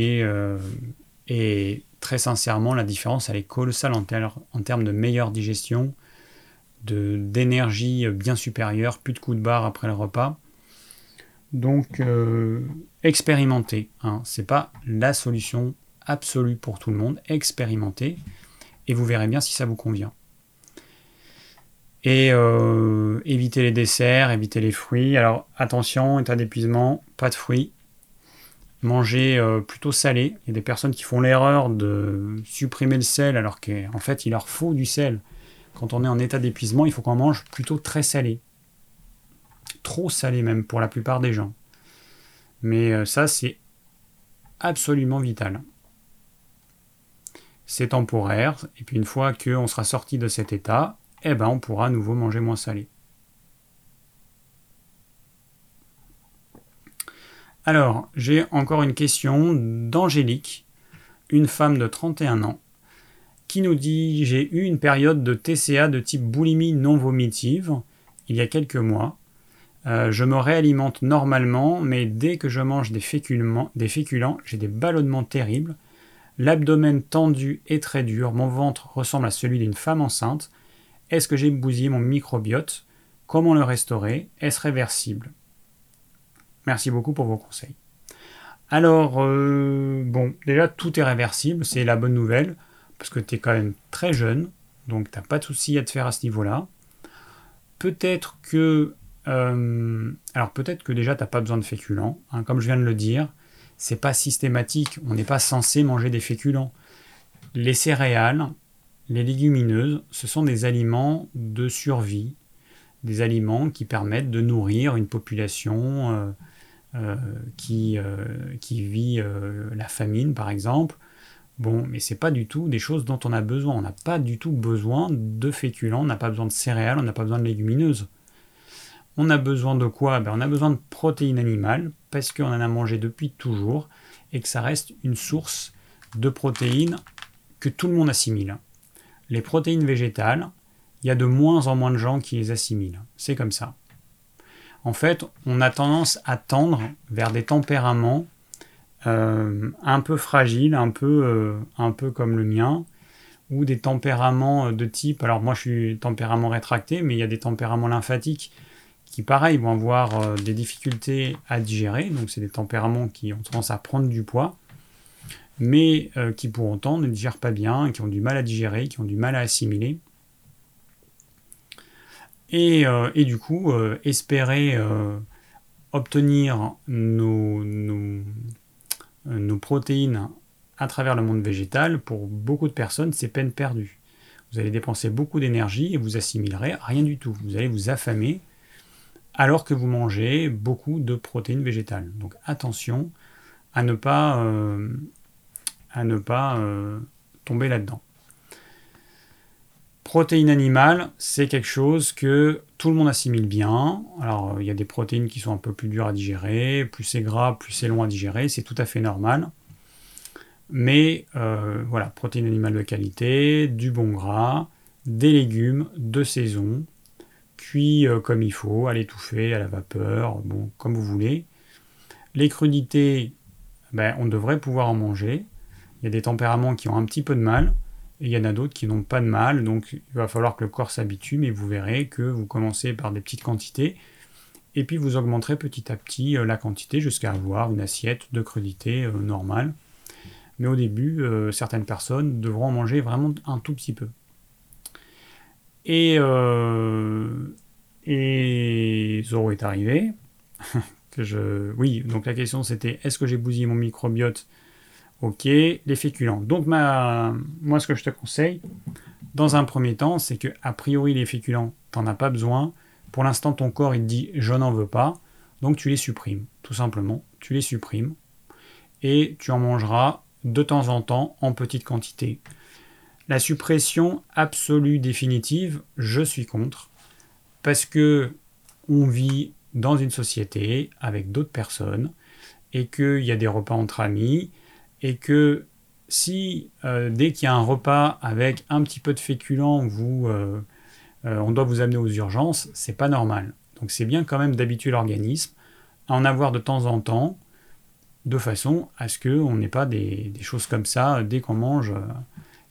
Speaker 1: et, très sincèrement, la différence elle est colossale en, termes de meilleure digestion, d'énergie bien supérieure, plus de coups de barre après le repas. Donc, euh, expérimenter. Hein, c'est pas la solution absolue pour tout le monde. Expérimentez et vous verrez bien si ça vous convient. Et euh, éviter les desserts, éviter les fruits. Alors attention, état d'épuisement, pas de fruits. Manger euh, plutôt salé. Il y a des personnes qui font l'erreur de supprimer le sel alors qu'en fait il leur faut du sel. Quand on est en état d'épuisement, il faut qu'on mange plutôt très salé trop salé même pour la plupart des gens. Mais euh, ça, c'est absolument vital. C'est temporaire, et puis une fois qu'on sera sorti de cet état, eh ben on pourra à nouveau manger moins salé. Alors, j'ai encore une question d'Angélique, une femme de 31 ans, qui nous dit J'ai eu une période de TCA de type boulimie non vomitive il y a quelques mois. Euh, je me réalimente normalement, mais dès que je mange des féculents, j'ai des ballonnements terribles. L'abdomen tendu et très dur, mon ventre ressemble à celui d'une femme enceinte. Est-ce que j'ai bousillé mon microbiote? Comment le restaurer? Est-ce réversible? Merci beaucoup pour vos conseils. Alors, euh, bon, déjà, tout est réversible, c'est la bonne nouvelle, parce que tu es quand même très jeune, donc tu n'as pas de souci à te faire à ce niveau-là. Peut-être que euh, alors peut-être que déjà tu n'as pas besoin de féculents, hein, comme je viens de le dire, c'est pas systématique, on n'est pas censé manger des féculents. Les céréales, les légumineuses, ce sont des aliments de survie, des aliments qui permettent de nourrir une population euh, euh, qui, qui vit la famine par exemple. Bon, mais c'est pas du tout des choses dont on a besoin. On n'a pas du tout besoin de féculents, on n'a pas besoin de céréales, on n'a pas besoin de légumineuses. On a besoin de quoi? Ben, On a besoin de protéines animales parce qu'on en a mangé depuis toujours et que ça reste une source de protéines que tout le monde assimile. Les protéines végétales, il y a de moins en moins de gens qui les assimilent. C'est comme ça. En fait, on a tendance à tendre vers des tempéraments euh, un peu fragiles, un peu, euh, un peu comme le mien, ou des tempéraments de type, alors moi je suis tempérament rétracté, mais il y a des tempéraments lymphatiques qui pareil vont avoir euh, des difficultés à digérer, donc c'est des tempéraments qui ont tendance à prendre du poids, mais euh, qui pour autant ne digèrent pas bien, qui ont du mal à digérer, qui ont du mal à assimiler. Et, euh, du coup, espérer obtenir nos protéines à travers le monde végétal, pour beaucoup de personnes, c'est peine perdue. Vous allez dépenser beaucoup d'énergie et vous assimilerez rien du tout. Vous allez vous affamer alors que vous mangez beaucoup de protéines végétales. Donc attention à ne pas, euh, à ne pas euh, tomber là-dedans. Protéines animales, c'est quelque chose que tout le monde assimile bien. Alors il y a des protéines qui sont un peu plus dures à digérer, plus c'est gras, plus c'est long à digérer, c'est tout à fait normal. Mais euh, voilà, protéines animales de qualité, du bon gras, des légumes de saison, cuit euh, comme il faut, à l'étouffer, à la vapeur, bon, comme vous voulez. Les crudités, ben, on devrait pouvoir en manger. Il y a des tempéraments qui ont un petit peu de mal, il y en a d'autres qui n'ont pas de mal, donc il va falloir que le corps s'habitue, mais vous verrez que vous commencez par des petites quantités, et puis vous augmenterez petit à petit euh, la quantité jusqu'à avoir une assiette de crudités euh, normale. Mais au début, certaines personnes devront en manger vraiment un tout petit peu. Et, euh, et Zoro est arrivé. [laughs] que je... Oui, donc la question c'était est-ce que j'ai bousillé mon microbiote Ok, les féculents. Donc ma... moi ce que je te conseille, dans un premier temps, c'est que a priori les féculents, t'en as pas besoin. Pour l'instant, ton corps il te dit je n'en veux pas, donc tu les supprimes, tout simplement. Tu les supprimes et tu en mangeras de temps en temps en petite quantité. La suppression absolue définitive, je suis contre parce que on vit dans une société avec d'autres personnes et qu'il y a des repas entre amis et que si euh, dès qu'il y a un repas avec un petit peu de féculent, vous, euh, euh, on doit vous amener aux urgences, c'est pas normal. Donc c'est bien quand même d'habituer l'organisme à en avoir de temps en temps, de façon à ce qu'on n'ait pas des, des, choses comme ça dès qu'on mange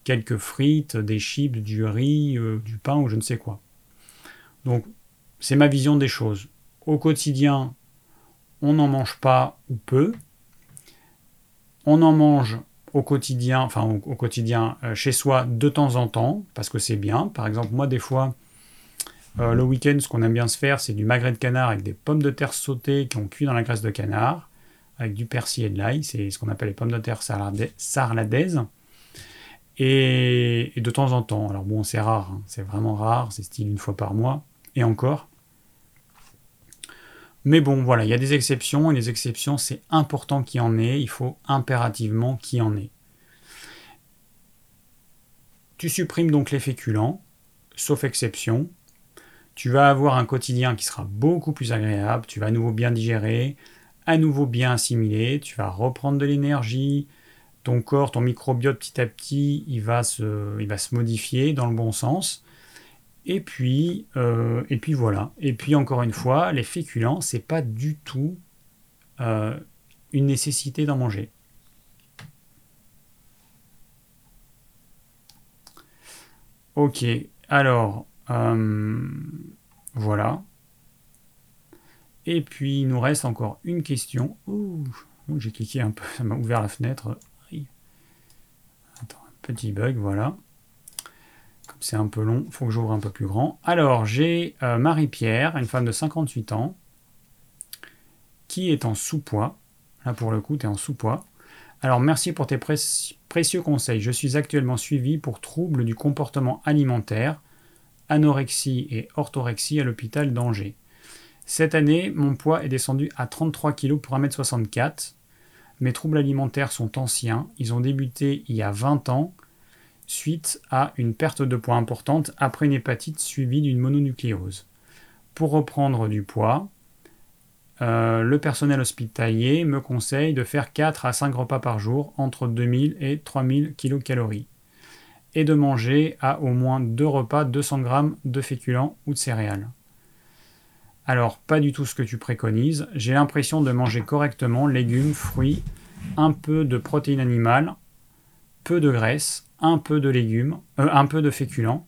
Speaker 1: quelques frites, des chips, du riz, du pain ou je ne sais quoi. Donc c'est ma vision des choses. Au quotidien, on n'en mange pas ou peu. On en mange au quotidien, enfin au, quotidien euh, chez soi de temps en temps, parce que c'est bien. Par exemple, moi, des fois, euh, le week-end, ce qu'on aime bien se faire, c'est du magret de canard avec des pommes de terre sautées qui ont cuit dans la graisse de canard, avec du persil et de l'ail. C'est ce qu'on appelle les pommes de terre sarladaises. Et, de temps en temps, alors bon, c'est rare, hein. c'est vraiment rare, c'est style une fois par mois, et encore. Mais bon, voilà, il y a des exceptions, et les exceptions, c'est important qu'il y en ait, il faut impérativement qu'il y en ait. Tu supprimes donc les féculents, sauf exception. Tu vas avoir un quotidien qui sera beaucoup plus agréable, tu vas à nouveau bien digérer, à nouveau bien assimiler, tu vas reprendre de l'énergie, ton corps, ton microbiote petit à petit, il va se, il va se modifier dans le bon sens. Et puis, euh, et puis voilà. Et puis encore une fois, les féculents, c'est pas du tout euh, une nécessité d'en manger. Ok, alors euh, voilà. Et puis il nous reste encore une question. j'ai cliqué un peu, [laughs] ça m'a ouvert la fenêtre. Attends, petit bug, voilà c'est un peu long, il faut que j'ouvre un peu plus grand. Alors, j'ai euh, Marie-Pierre, une femme de 58 ans, qui est en sous-poids. Là, pour le coup, tu es en sous-poids. Alors, merci pour tes précieux conseils. Je suis actuellement suivi pour troubles du comportement alimentaire, anorexie et orthorexie à l'hôpital d'Angers. Cette année, mon poids est descendu à 33 kg pour 1m64. Mes troubles alimentaires sont anciens. Ils ont débuté il y a 20 ans suite à une perte de poids importante après une hépatite suivie d'une mononucléose. Pour reprendre du poids, euh, le personnel hospitalier me conseille de faire 4 à 5 repas par jour entre 2000 et 3000 kcal et de manger à au moins 2 repas 200 g de féculents ou de céréales. Alors, pas du tout ce que tu préconises. J'ai l'impression de manger correctement légumes, fruits, un peu de protéines animales, peu de graisse, un peu de légumes, euh, un peu de féculents.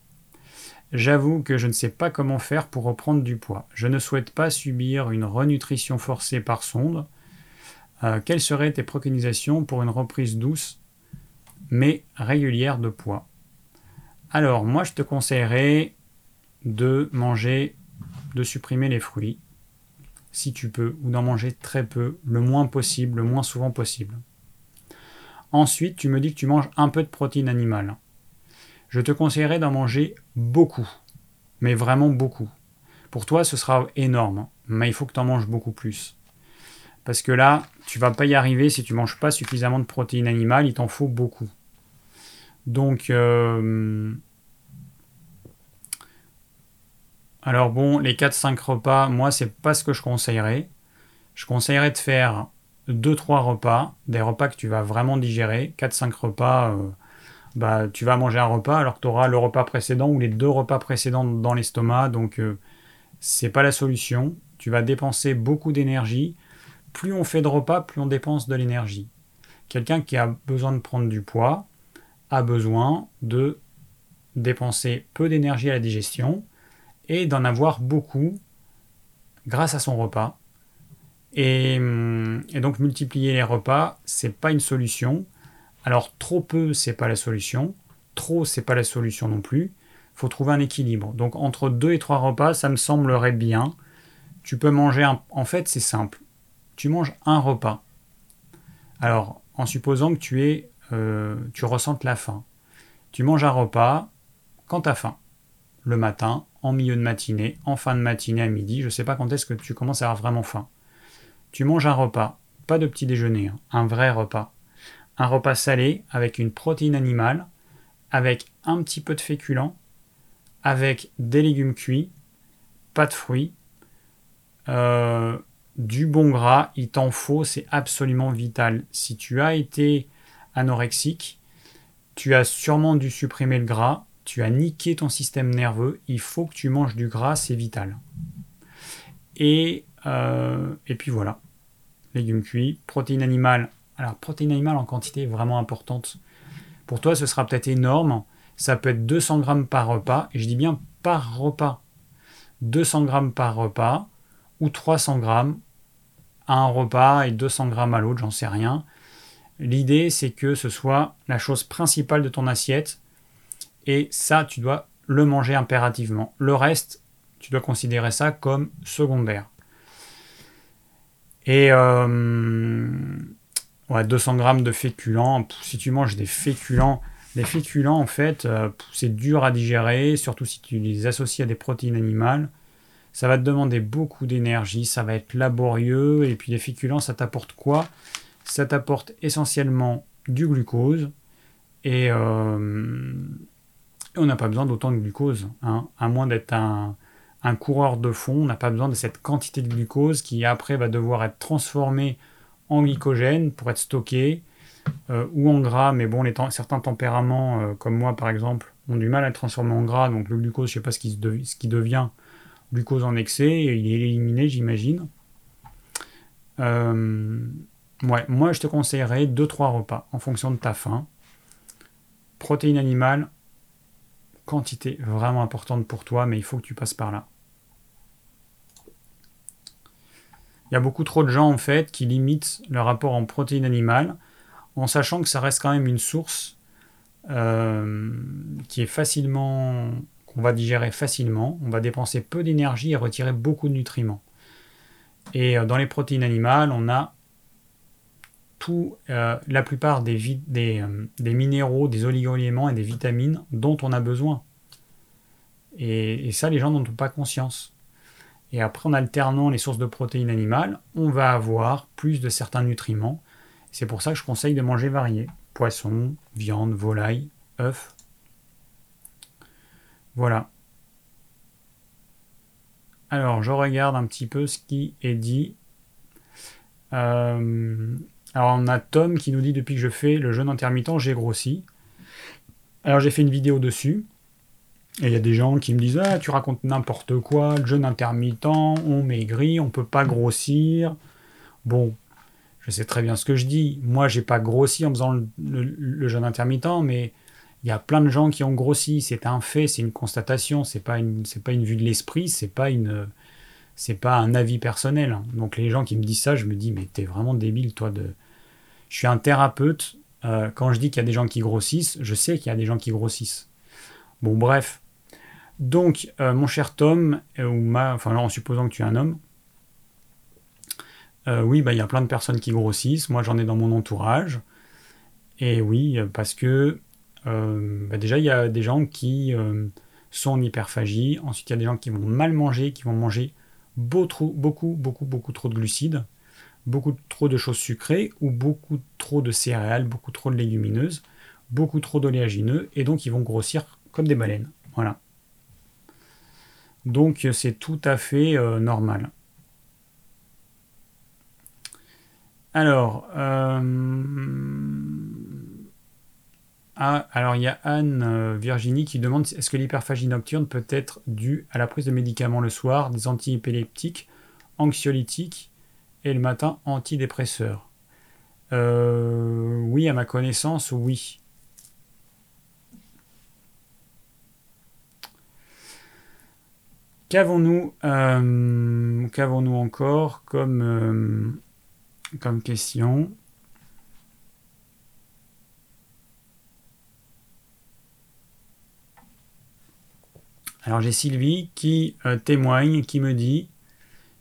Speaker 1: J'avoue que je ne sais pas comment faire pour reprendre du poids. Je ne souhaite pas subir une renutrition forcée par sonde. Euh, quelles seraient tes préconisations pour une reprise douce mais régulière de poids? Alors, moi, je te conseillerais de manger, de supprimer les fruits, si tu peux, ou d'en manger très peu, le moins possible, le moins souvent possible. Ensuite, tu me dis que tu manges un peu de protéines animales. Je te conseillerais d'en manger beaucoup, mais vraiment beaucoup. Pour toi, ce sera énorme, mais il faut que tu en manges beaucoup plus. Parce que là, tu vas pas y arriver si tu manges pas suffisamment de protéines animales, il t'en faut beaucoup. Donc, euh, alors bon, les 4-5 repas, moi, c'est pas ce que je conseillerais. Je conseillerais de faire 2-3 repas, des repas que tu vas vraiment digérer, 4-5 repas, euh, bah, tu vas manger un repas alors que tu auras le repas précédent ou les deux repas précédents dans l'estomac, donc euh, c'est pas la solution. Tu vas dépenser beaucoup d'énergie. Plus on fait de repas, plus on dépense de l'énergie. Quelqu'un qui a besoin de prendre du poids a besoin de dépenser peu d'énergie à la digestion et d'en avoir beaucoup grâce à son repas Hum, et, donc multiplier les repas, c'est pas une solution. Alors trop peu, c'est pas la solution. Trop, c'est pas la solution non plus. Faut trouver un équilibre. Donc entre deux et trois repas, ça me semblerait bien. Tu peux manger un... En fait, c'est simple. Tu manges un repas. Alors, en supposant que tu es, euh, tu ressentes la faim. Tu manges un repas quand tu as faim. Le matin, en milieu de matinée, en fin de matinée à midi. Je sais pas quand est-ce que tu commences à avoir vraiment faim. Tu manges un repas, pas de petit déjeuner, hein, un vrai repas. un repas salé avec une protéine animale, avec un petit peu de féculent, avec des légumes cuits, pas de fruits, euh, du bon gras, il t'en faut, c'est absolument vital. Si tu as été anorexique, tu as sûrement dû supprimer le gras, tu as niqué ton système nerveux, il faut que tu manges du gras, c'est vital. Et, euh, et puis voilà, légumes cuits, protéines animales. Alors, protéines animales en quantité vraiment importante. Pour toi, ce sera peut-être énorme. Ça peut être 200 grammes par repas, et je dis bien par repas. 200 grammes par repas, ou 300 grammes à un repas et 200 grammes à l'autre, j'en sais rien. L'idée, c'est que ce soit la chose principale de ton assiette, et ça, tu dois le manger impérativement. Le reste, tu dois considérer ça comme secondaire. Et euh, ouais, 200 grammes de féculents, si tu manges des féculents, les féculents, en fait, euh, c'est dur à digérer, surtout si tu les associes à des protéines animales. Ça va te demander beaucoup d'énergie, ça va être laborieux, et puis les féculents, ça t'apporte quoi? Ça t'apporte essentiellement du glucose, et euh, on n'a pas besoin d'autant de glucose, hein, à moins d'être un, coureur de fond, on n'a pas besoin de cette quantité de glucose qui après va devoir être transformée en glycogène pour être stocké, euh, ou en gras, mais bon, certains tempéraments, euh, comme moi par exemple, ont du mal à être transformer en gras, donc le glucose, je ne sais pas ce qui, devient glucose en excès, il est éliminé, j'imagine. Euh, moi je te conseillerais 2-3 repas en fonction de ta faim. Protéines animales, quantité vraiment importante pour toi, mais il faut que tu passes par là. Il y a beaucoup trop de gens en fait qui limitent le rapport en protéines animales en sachant que ça reste quand même une source euh, qui est facilement qu'on va digérer facilement, on va dépenser peu d'énergie et retirer beaucoup de nutriments. Et euh, dans les protéines animales, on a tout, euh, la plupart des, minéraux, des oligo-éléments et des vitamines dont on a besoin. Et, et ça, les gens n'en ont pas conscience. Et après, en alternant les sources de protéines animales, on va avoir plus de certains nutriments c'est pour ça que je conseille de manger varié. Poisson, viande, volaille, œufs. Voilà. Alors, je regarde un petit peu ce qui est dit. Euh, alors, on a Tom qui nous dit depuis que je fais le jeûne intermittent, j'ai grossi. Alors, j'ai fait une vidéo dessus. Et il y a des gens qui me disent Ah, tu racontes n'importe quoi, le jeûne intermittent, on maigrit, on peut pas grossir. Bon, je sais très bien ce que je dis. Moi, j'ai pas grossi en faisant le, jeûne intermittent, mais il y a plein de gens qui ont grossi. C'est un fait, c'est une constatation. C'est pas une, pas une vue de l'esprit. C'est pas pas un avis personnel. Donc les gens qui me disent ça, je me dis mais t'es vraiment débile, toi. De, je suis un thérapeute. Euh, quand je dis qu'il y a des gens qui grossissent, je sais qu'il y a des gens qui grossissent. Bon, bref. Donc, euh, mon cher Tom, euh, ou ma, enfin, en supposant que tu es un homme, euh, oui, bah, il y a plein de personnes qui grossissent. Moi, j'en ai dans mon entourage. Et oui, parce que bah, déjà, il y a des gens qui sont en hyperphagie. Ensuite, il y a des gens qui vont mal manger, qui vont manger beaucoup, beaucoup, beaucoup, beaucoup trop de glucides, beaucoup trop de choses sucrées ou beaucoup trop de céréales, beaucoup trop de légumineuses, beaucoup trop d'oléagineux. Et donc, ils vont grossir des baleines. Voilà. Donc, c'est tout à fait normal. Alors, euh, ah, alors il y a Anne euh, Virginie qui demande est-ce que l'hyperphagie nocturne peut être due à la prise de médicaments le soir, des antiépileptiques, anxiolytiques et le matin antidépresseurs? Euh, Oui, à ma connaissance, oui. Qu'avons-nous qu'avons-nous encore comme comme question? Alors j'ai Sylvie qui euh, témoigne, qui me dit,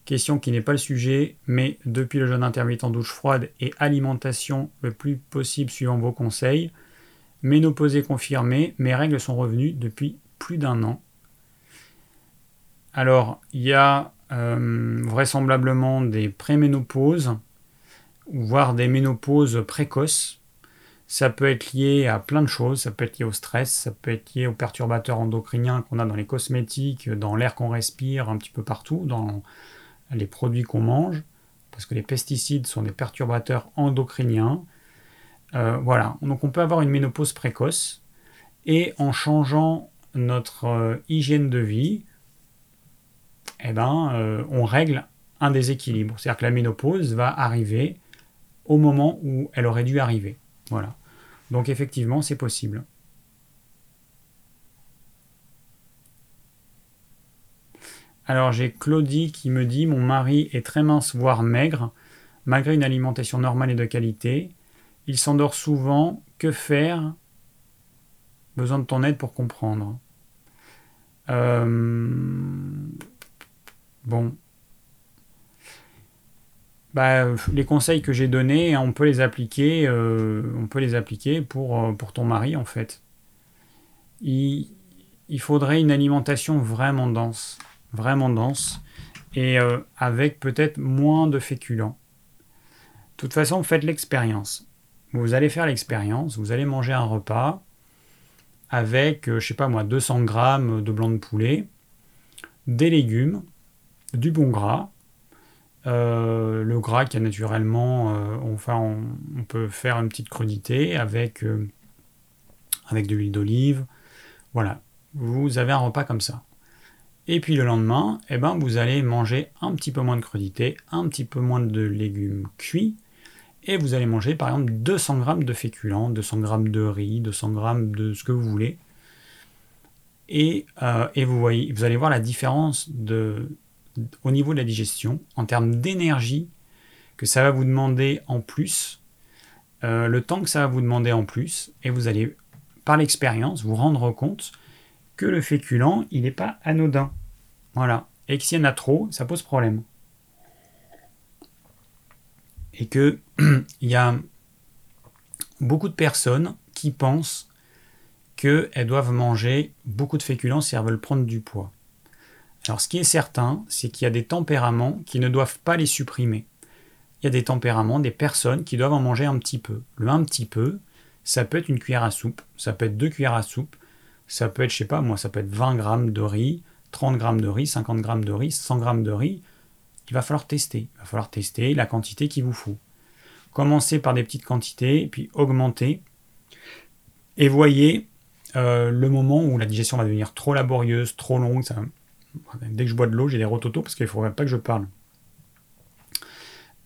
Speaker 1: question qui n'est pas le sujet, mais depuis le jeûne intermittent douche froide et alimentation le plus possible suivant vos conseils, ménopausée confirmée, mes règles sont revenues depuis plus d'un an. Alors il y a euh, vraisemblablement des préménopauses voire des ménopauses précoces. Ça peut être lié à plein de choses, ça peut être lié au stress, ça peut être lié aux perturbateurs endocriniens qu'on a dans les cosmétiques, dans l'air qu'on respire, un petit peu partout, dans les produits qu'on mange, parce que les pesticides sont des perturbateurs endocriniens. Euh, voilà, donc on peut avoir une ménopause précoce, et en changeant notre euh, hygiène de vie, eh ben, euh, on règle un déséquilibre. C'est-à-dire que la ménopause va arriver au moment où elle aurait dû arriver. Voilà. Donc effectivement, c'est possible. Alors j'ai Claudie qui me dit Mon mari est très mince, voire maigre, malgré une alimentation normale et de qualité. Il s'endort souvent. Que faire? Besoin de ton aide pour comprendre. Euh, bon, bah, les conseils que j'ai donnés, on peut les appliquer, euh, on peut les appliquer pour, euh, ton mari en fait. Il, faudrait une alimentation vraiment dense, vraiment dense, et euh, avec peut-être moins de féculents. De toute façon, faites l'expérience. Vous allez faire l'expérience, vous allez manger un repas avec, je sais pas moi, 200 grammes de blanc de poulet, des légumes, du bon gras, euh, le gras qui a naturellement, euh, enfin, on, peut faire une petite crudité avec, euh, avec de l'huile d'olive. Voilà, vous avez un repas comme ça. Et puis le lendemain, eh ben, vous allez manger un petit peu moins de crudité, un petit peu moins de légumes cuits, et vous allez manger par exemple 200 g de féculents, 200 g de riz, 200 g de ce que vous voulez. Et, et vous, voyez, vous allez voir la différence de, au niveau de la digestion, en termes d'énergie que ça va vous demander en plus, euh, le temps que ça va vous demander en plus, et vous allez, par l'expérience, vous rendre compte que le féculent, il n'est pas anodin. Voilà. Et que s'il y en a trop, ça pose problème. Et que [clears throat] il y a beaucoup de personnes qui pensent qu'elles doivent manger beaucoup de féculents si elles veulent prendre du poids. Alors ce qui est certain, c'est qu'il y a des tempéraments qui ne doivent pas les supprimer. Il y a des tempéraments, des personnes qui doivent en manger un petit peu. Le un petit peu, ça peut être une cuillère à soupe, ça peut être deux cuillères à soupe, ça peut être, je sais pas moi, ça peut être 20 grammes de riz, 30 grammes de riz, 50 grammes de riz, 100 grammes de riz. Il va falloir tester. Il va falloir tester la quantité qu'il vous faut. Commencez par des petites quantités, puis augmentez. Et voyez euh, le moment où la digestion va devenir trop laborieuse, trop longue, ça, Dès que je bois de l'eau, j'ai des rototos parce qu'il ne faudrait pas que je parle.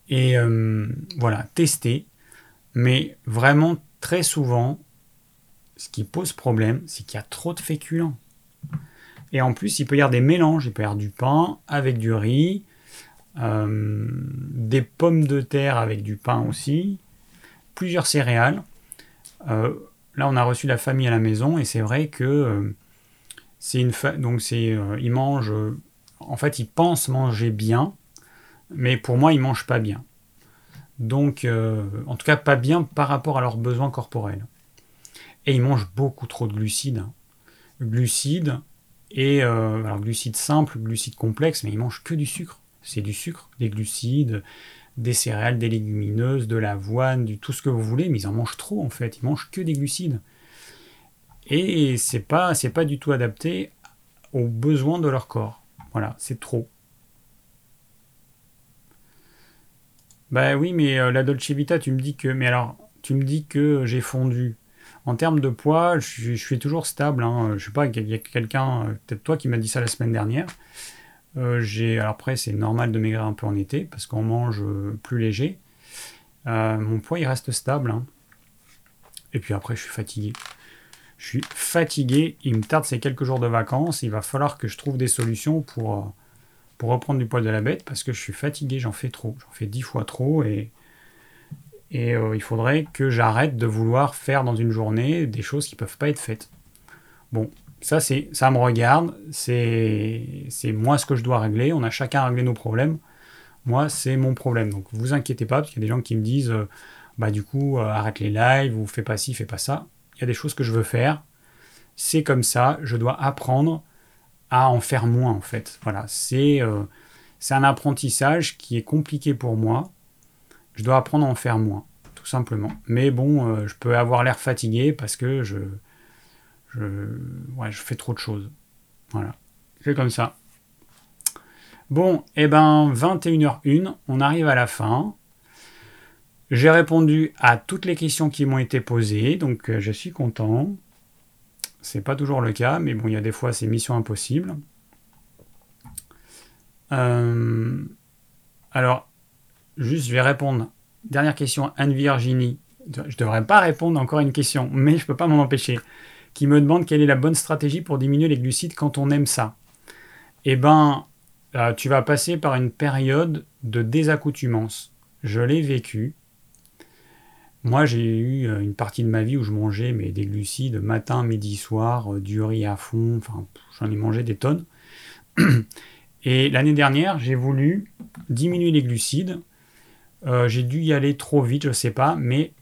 Speaker 1: Et euh, voilà, tester. Mais vraiment, très souvent, ce qui pose problème, c'est qu'il y a trop de féculents. Et en plus, il peut y avoir des mélanges. Il peut y avoir du pain avec du riz, euh, des pommes de terre avec du pain aussi, plusieurs céréales. Euh, là, on a reçu la famille à la maison et c'est vrai que c'est une donc c'est euh, mangent en fait ils pensent manger bien, mais pour moi ils mangent pas bien. Donc euh, en tout cas pas bien par rapport à leurs besoins corporels. Et ils mangent beaucoup trop de glucides. Glucides et euh, alors glucides simples, glucides complexes, mais ils mangent que du sucre. C'est du sucre, des glucides, des céréales, des légumineuses, de l'avoine, du tout ce que vous voulez, mais ils en mangent trop en fait. Ils mangent que des glucides. Et c'est pas, c'est pas du tout adapté aux besoins de leur corps. Voilà, c'est trop. Bah oui, mais euh, la Dolce Vita, tu me dis que. Mais alors, tu me dis que j'ai fondu. En termes de poids, je, suis toujours stable. Hein. Je sais pas, il y a quelqu'un, euh, peut-être toi, qui m'a dit ça la semaine dernière. Euh, j'ai, alors après, c'est normal de maigrir un peu en été parce qu'on mange plus léger. mon poids, il reste stable. Hein. Et puis après, je suis fatigué. Je suis fatigué, il me tarde ces quelques jours de vacances, il va falloir que je trouve des solutions pour, euh, pour reprendre du poil de la bête parce que je suis fatigué, j'en fais trop, j'en fais dix fois trop et, et euh, il faudrait que j'arrête de vouloir faire dans une journée des choses qui ne peuvent pas être faites. Bon, ça, c'est, ça me regarde, c'est, moi ce que je dois régler, on a chacun réglé nos problèmes. Moi, c'est mon problème. Donc, vous inquiétez pas, parce qu'il y a des gens qui me disent, euh, bah du coup, arrête les lives, ou fais pas ci, fais pas ça y des choses que je veux faire. C'est comme ça, je dois apprendre à en faire moins en fait. Voilà, c'est euh, un apprentissage qui est compliqué pour moi. Je dois apprendre à en faire moins. Tout simplement. Mais bon, je peux avoir l'air fatigué parce que je, je, fais trop de choses. Voilà, c'est comme ça. Bon, et eh ben 21h01, on arrive à la fin. J'ai répondu à toutes les questions qui m'ont été posées, donc euh, je suis content. C'est pas toujours le cas, mais bon, il y a des fois c'est mission impossible. Euh, alors, juste, je vais répondre. Dernière question, Anne-Virginie. Je devrais pas répondre encore à une question, mais je peux pas m'en empêcher. Qui me demande quelle est la bonne stratégie pour diminuer les glucides quand on aime ça. Eh ben, euh, tu vas passer par une période de désaccoutumance. Je l'ai vécu. Moi, j'ai eu euh, une partie de ma vie où je mangeais mais des glucides matin, midi, soir, euh, du riz à fond, enfin, j'en ai mangé des tonnes. [clears throat] Et l'année dernière, j'ai voulu diminuer les glucides. Euh, j'ai dû y aller trop vite, je sais pas, mais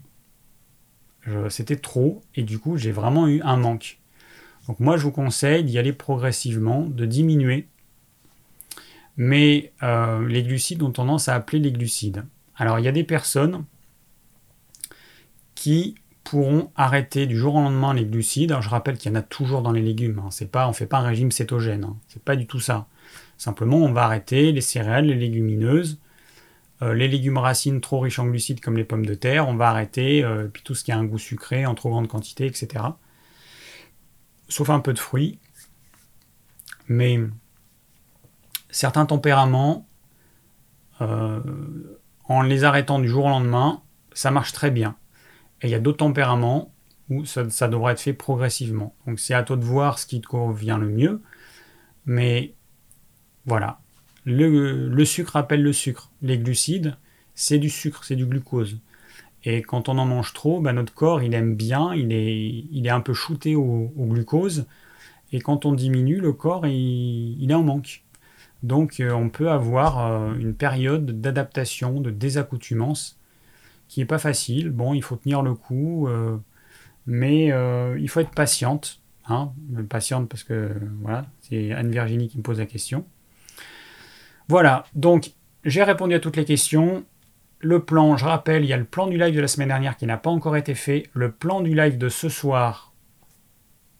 Speaker 1: c'était trop et du coup, j'ai vraiment eu un manque. Donc moi, je vous conseille d'y aller progressivement, de diminuer. Mais les glucides ont tendance à appeler les glucides. Alors, il y a des personnes qui pourront arrêter du jour au lendemain les glucides. Alors je rappelle qu'il y en a toujours dans les légumes. Hein. Pas, on ne fait pas un régime cétogène. Hein. C'est pas du tout ça. Simplement, on va arrêter les céréales, les légumineuses, euh, les légumes racines trop riches en glucides comme les pommes de terre. On va arrêter euh, puis tout ce qui a un goût sucré en trop grande quantité, etc. Sauf un peu de fruits. Mais certains tempéraments, euh, en les arrêtant du jour au lendemain, ça marche très bien. Et il y a d'autres tempéraments où ça, devrait être fait progressivement. Donc c'est à toi de voir ce qui te convient le mieux. Mais voilà. Le, sucre appelle le sucre. Les glucides, c'est du sucre, c'est du glucose. Et quand on en mange trop, bah, notre corps, il aime bien, il est, il est un peu shooté au, glucose. Et quand on diminue, le corps, il, il est en manque. Donc euh, on peut avoir euh, une période d'adaptation, de désaccoutumance qui est pas facile. Bon, il faut tenir le coup, euh, mais euh, il faut être patiente. Hein, patiente parce que voilà, c'est Anne-Virginie qui me pose la question. Voilà, donc j'ai répondu à toutes les questions. Le plan, je rappelle, il y a le plan du live de la semaine dernière qui n'a pas encore été fait. Le plan du live de ce soir,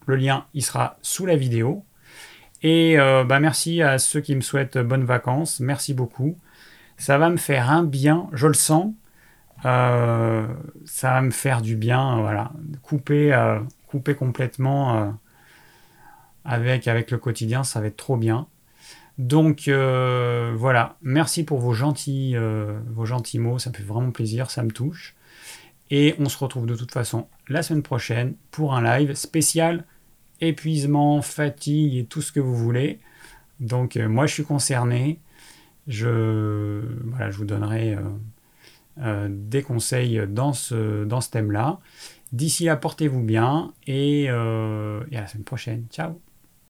Speaker 1: le lien, il sera sous la vidéo. Et euh, bah merci à ceux qui me souhaitent bonnes vacances. Merci beaucoup. Ça va me faire un bien, je le sens. Euh, ça va me faire du bien, voilà, couper, euh, couper complètement euh, avec, avec le quotidien, ça va être trop bien. Donc voilà, merci pour vos gentils, vos gentils mots, ça me fait vraiment plaisir, ça me touche. Et on se retrouve de toute façon la semaine prochaine pour un live spécial épuisement, fatigue et tout ce que vous voulez. Donc moi je suis concerné. Je, voilà, je vous donnerai des conseils dans ce, dans ce thème-là. D'ici là, portez-vous bien et, euh, et à la semaine prochaine. Ciao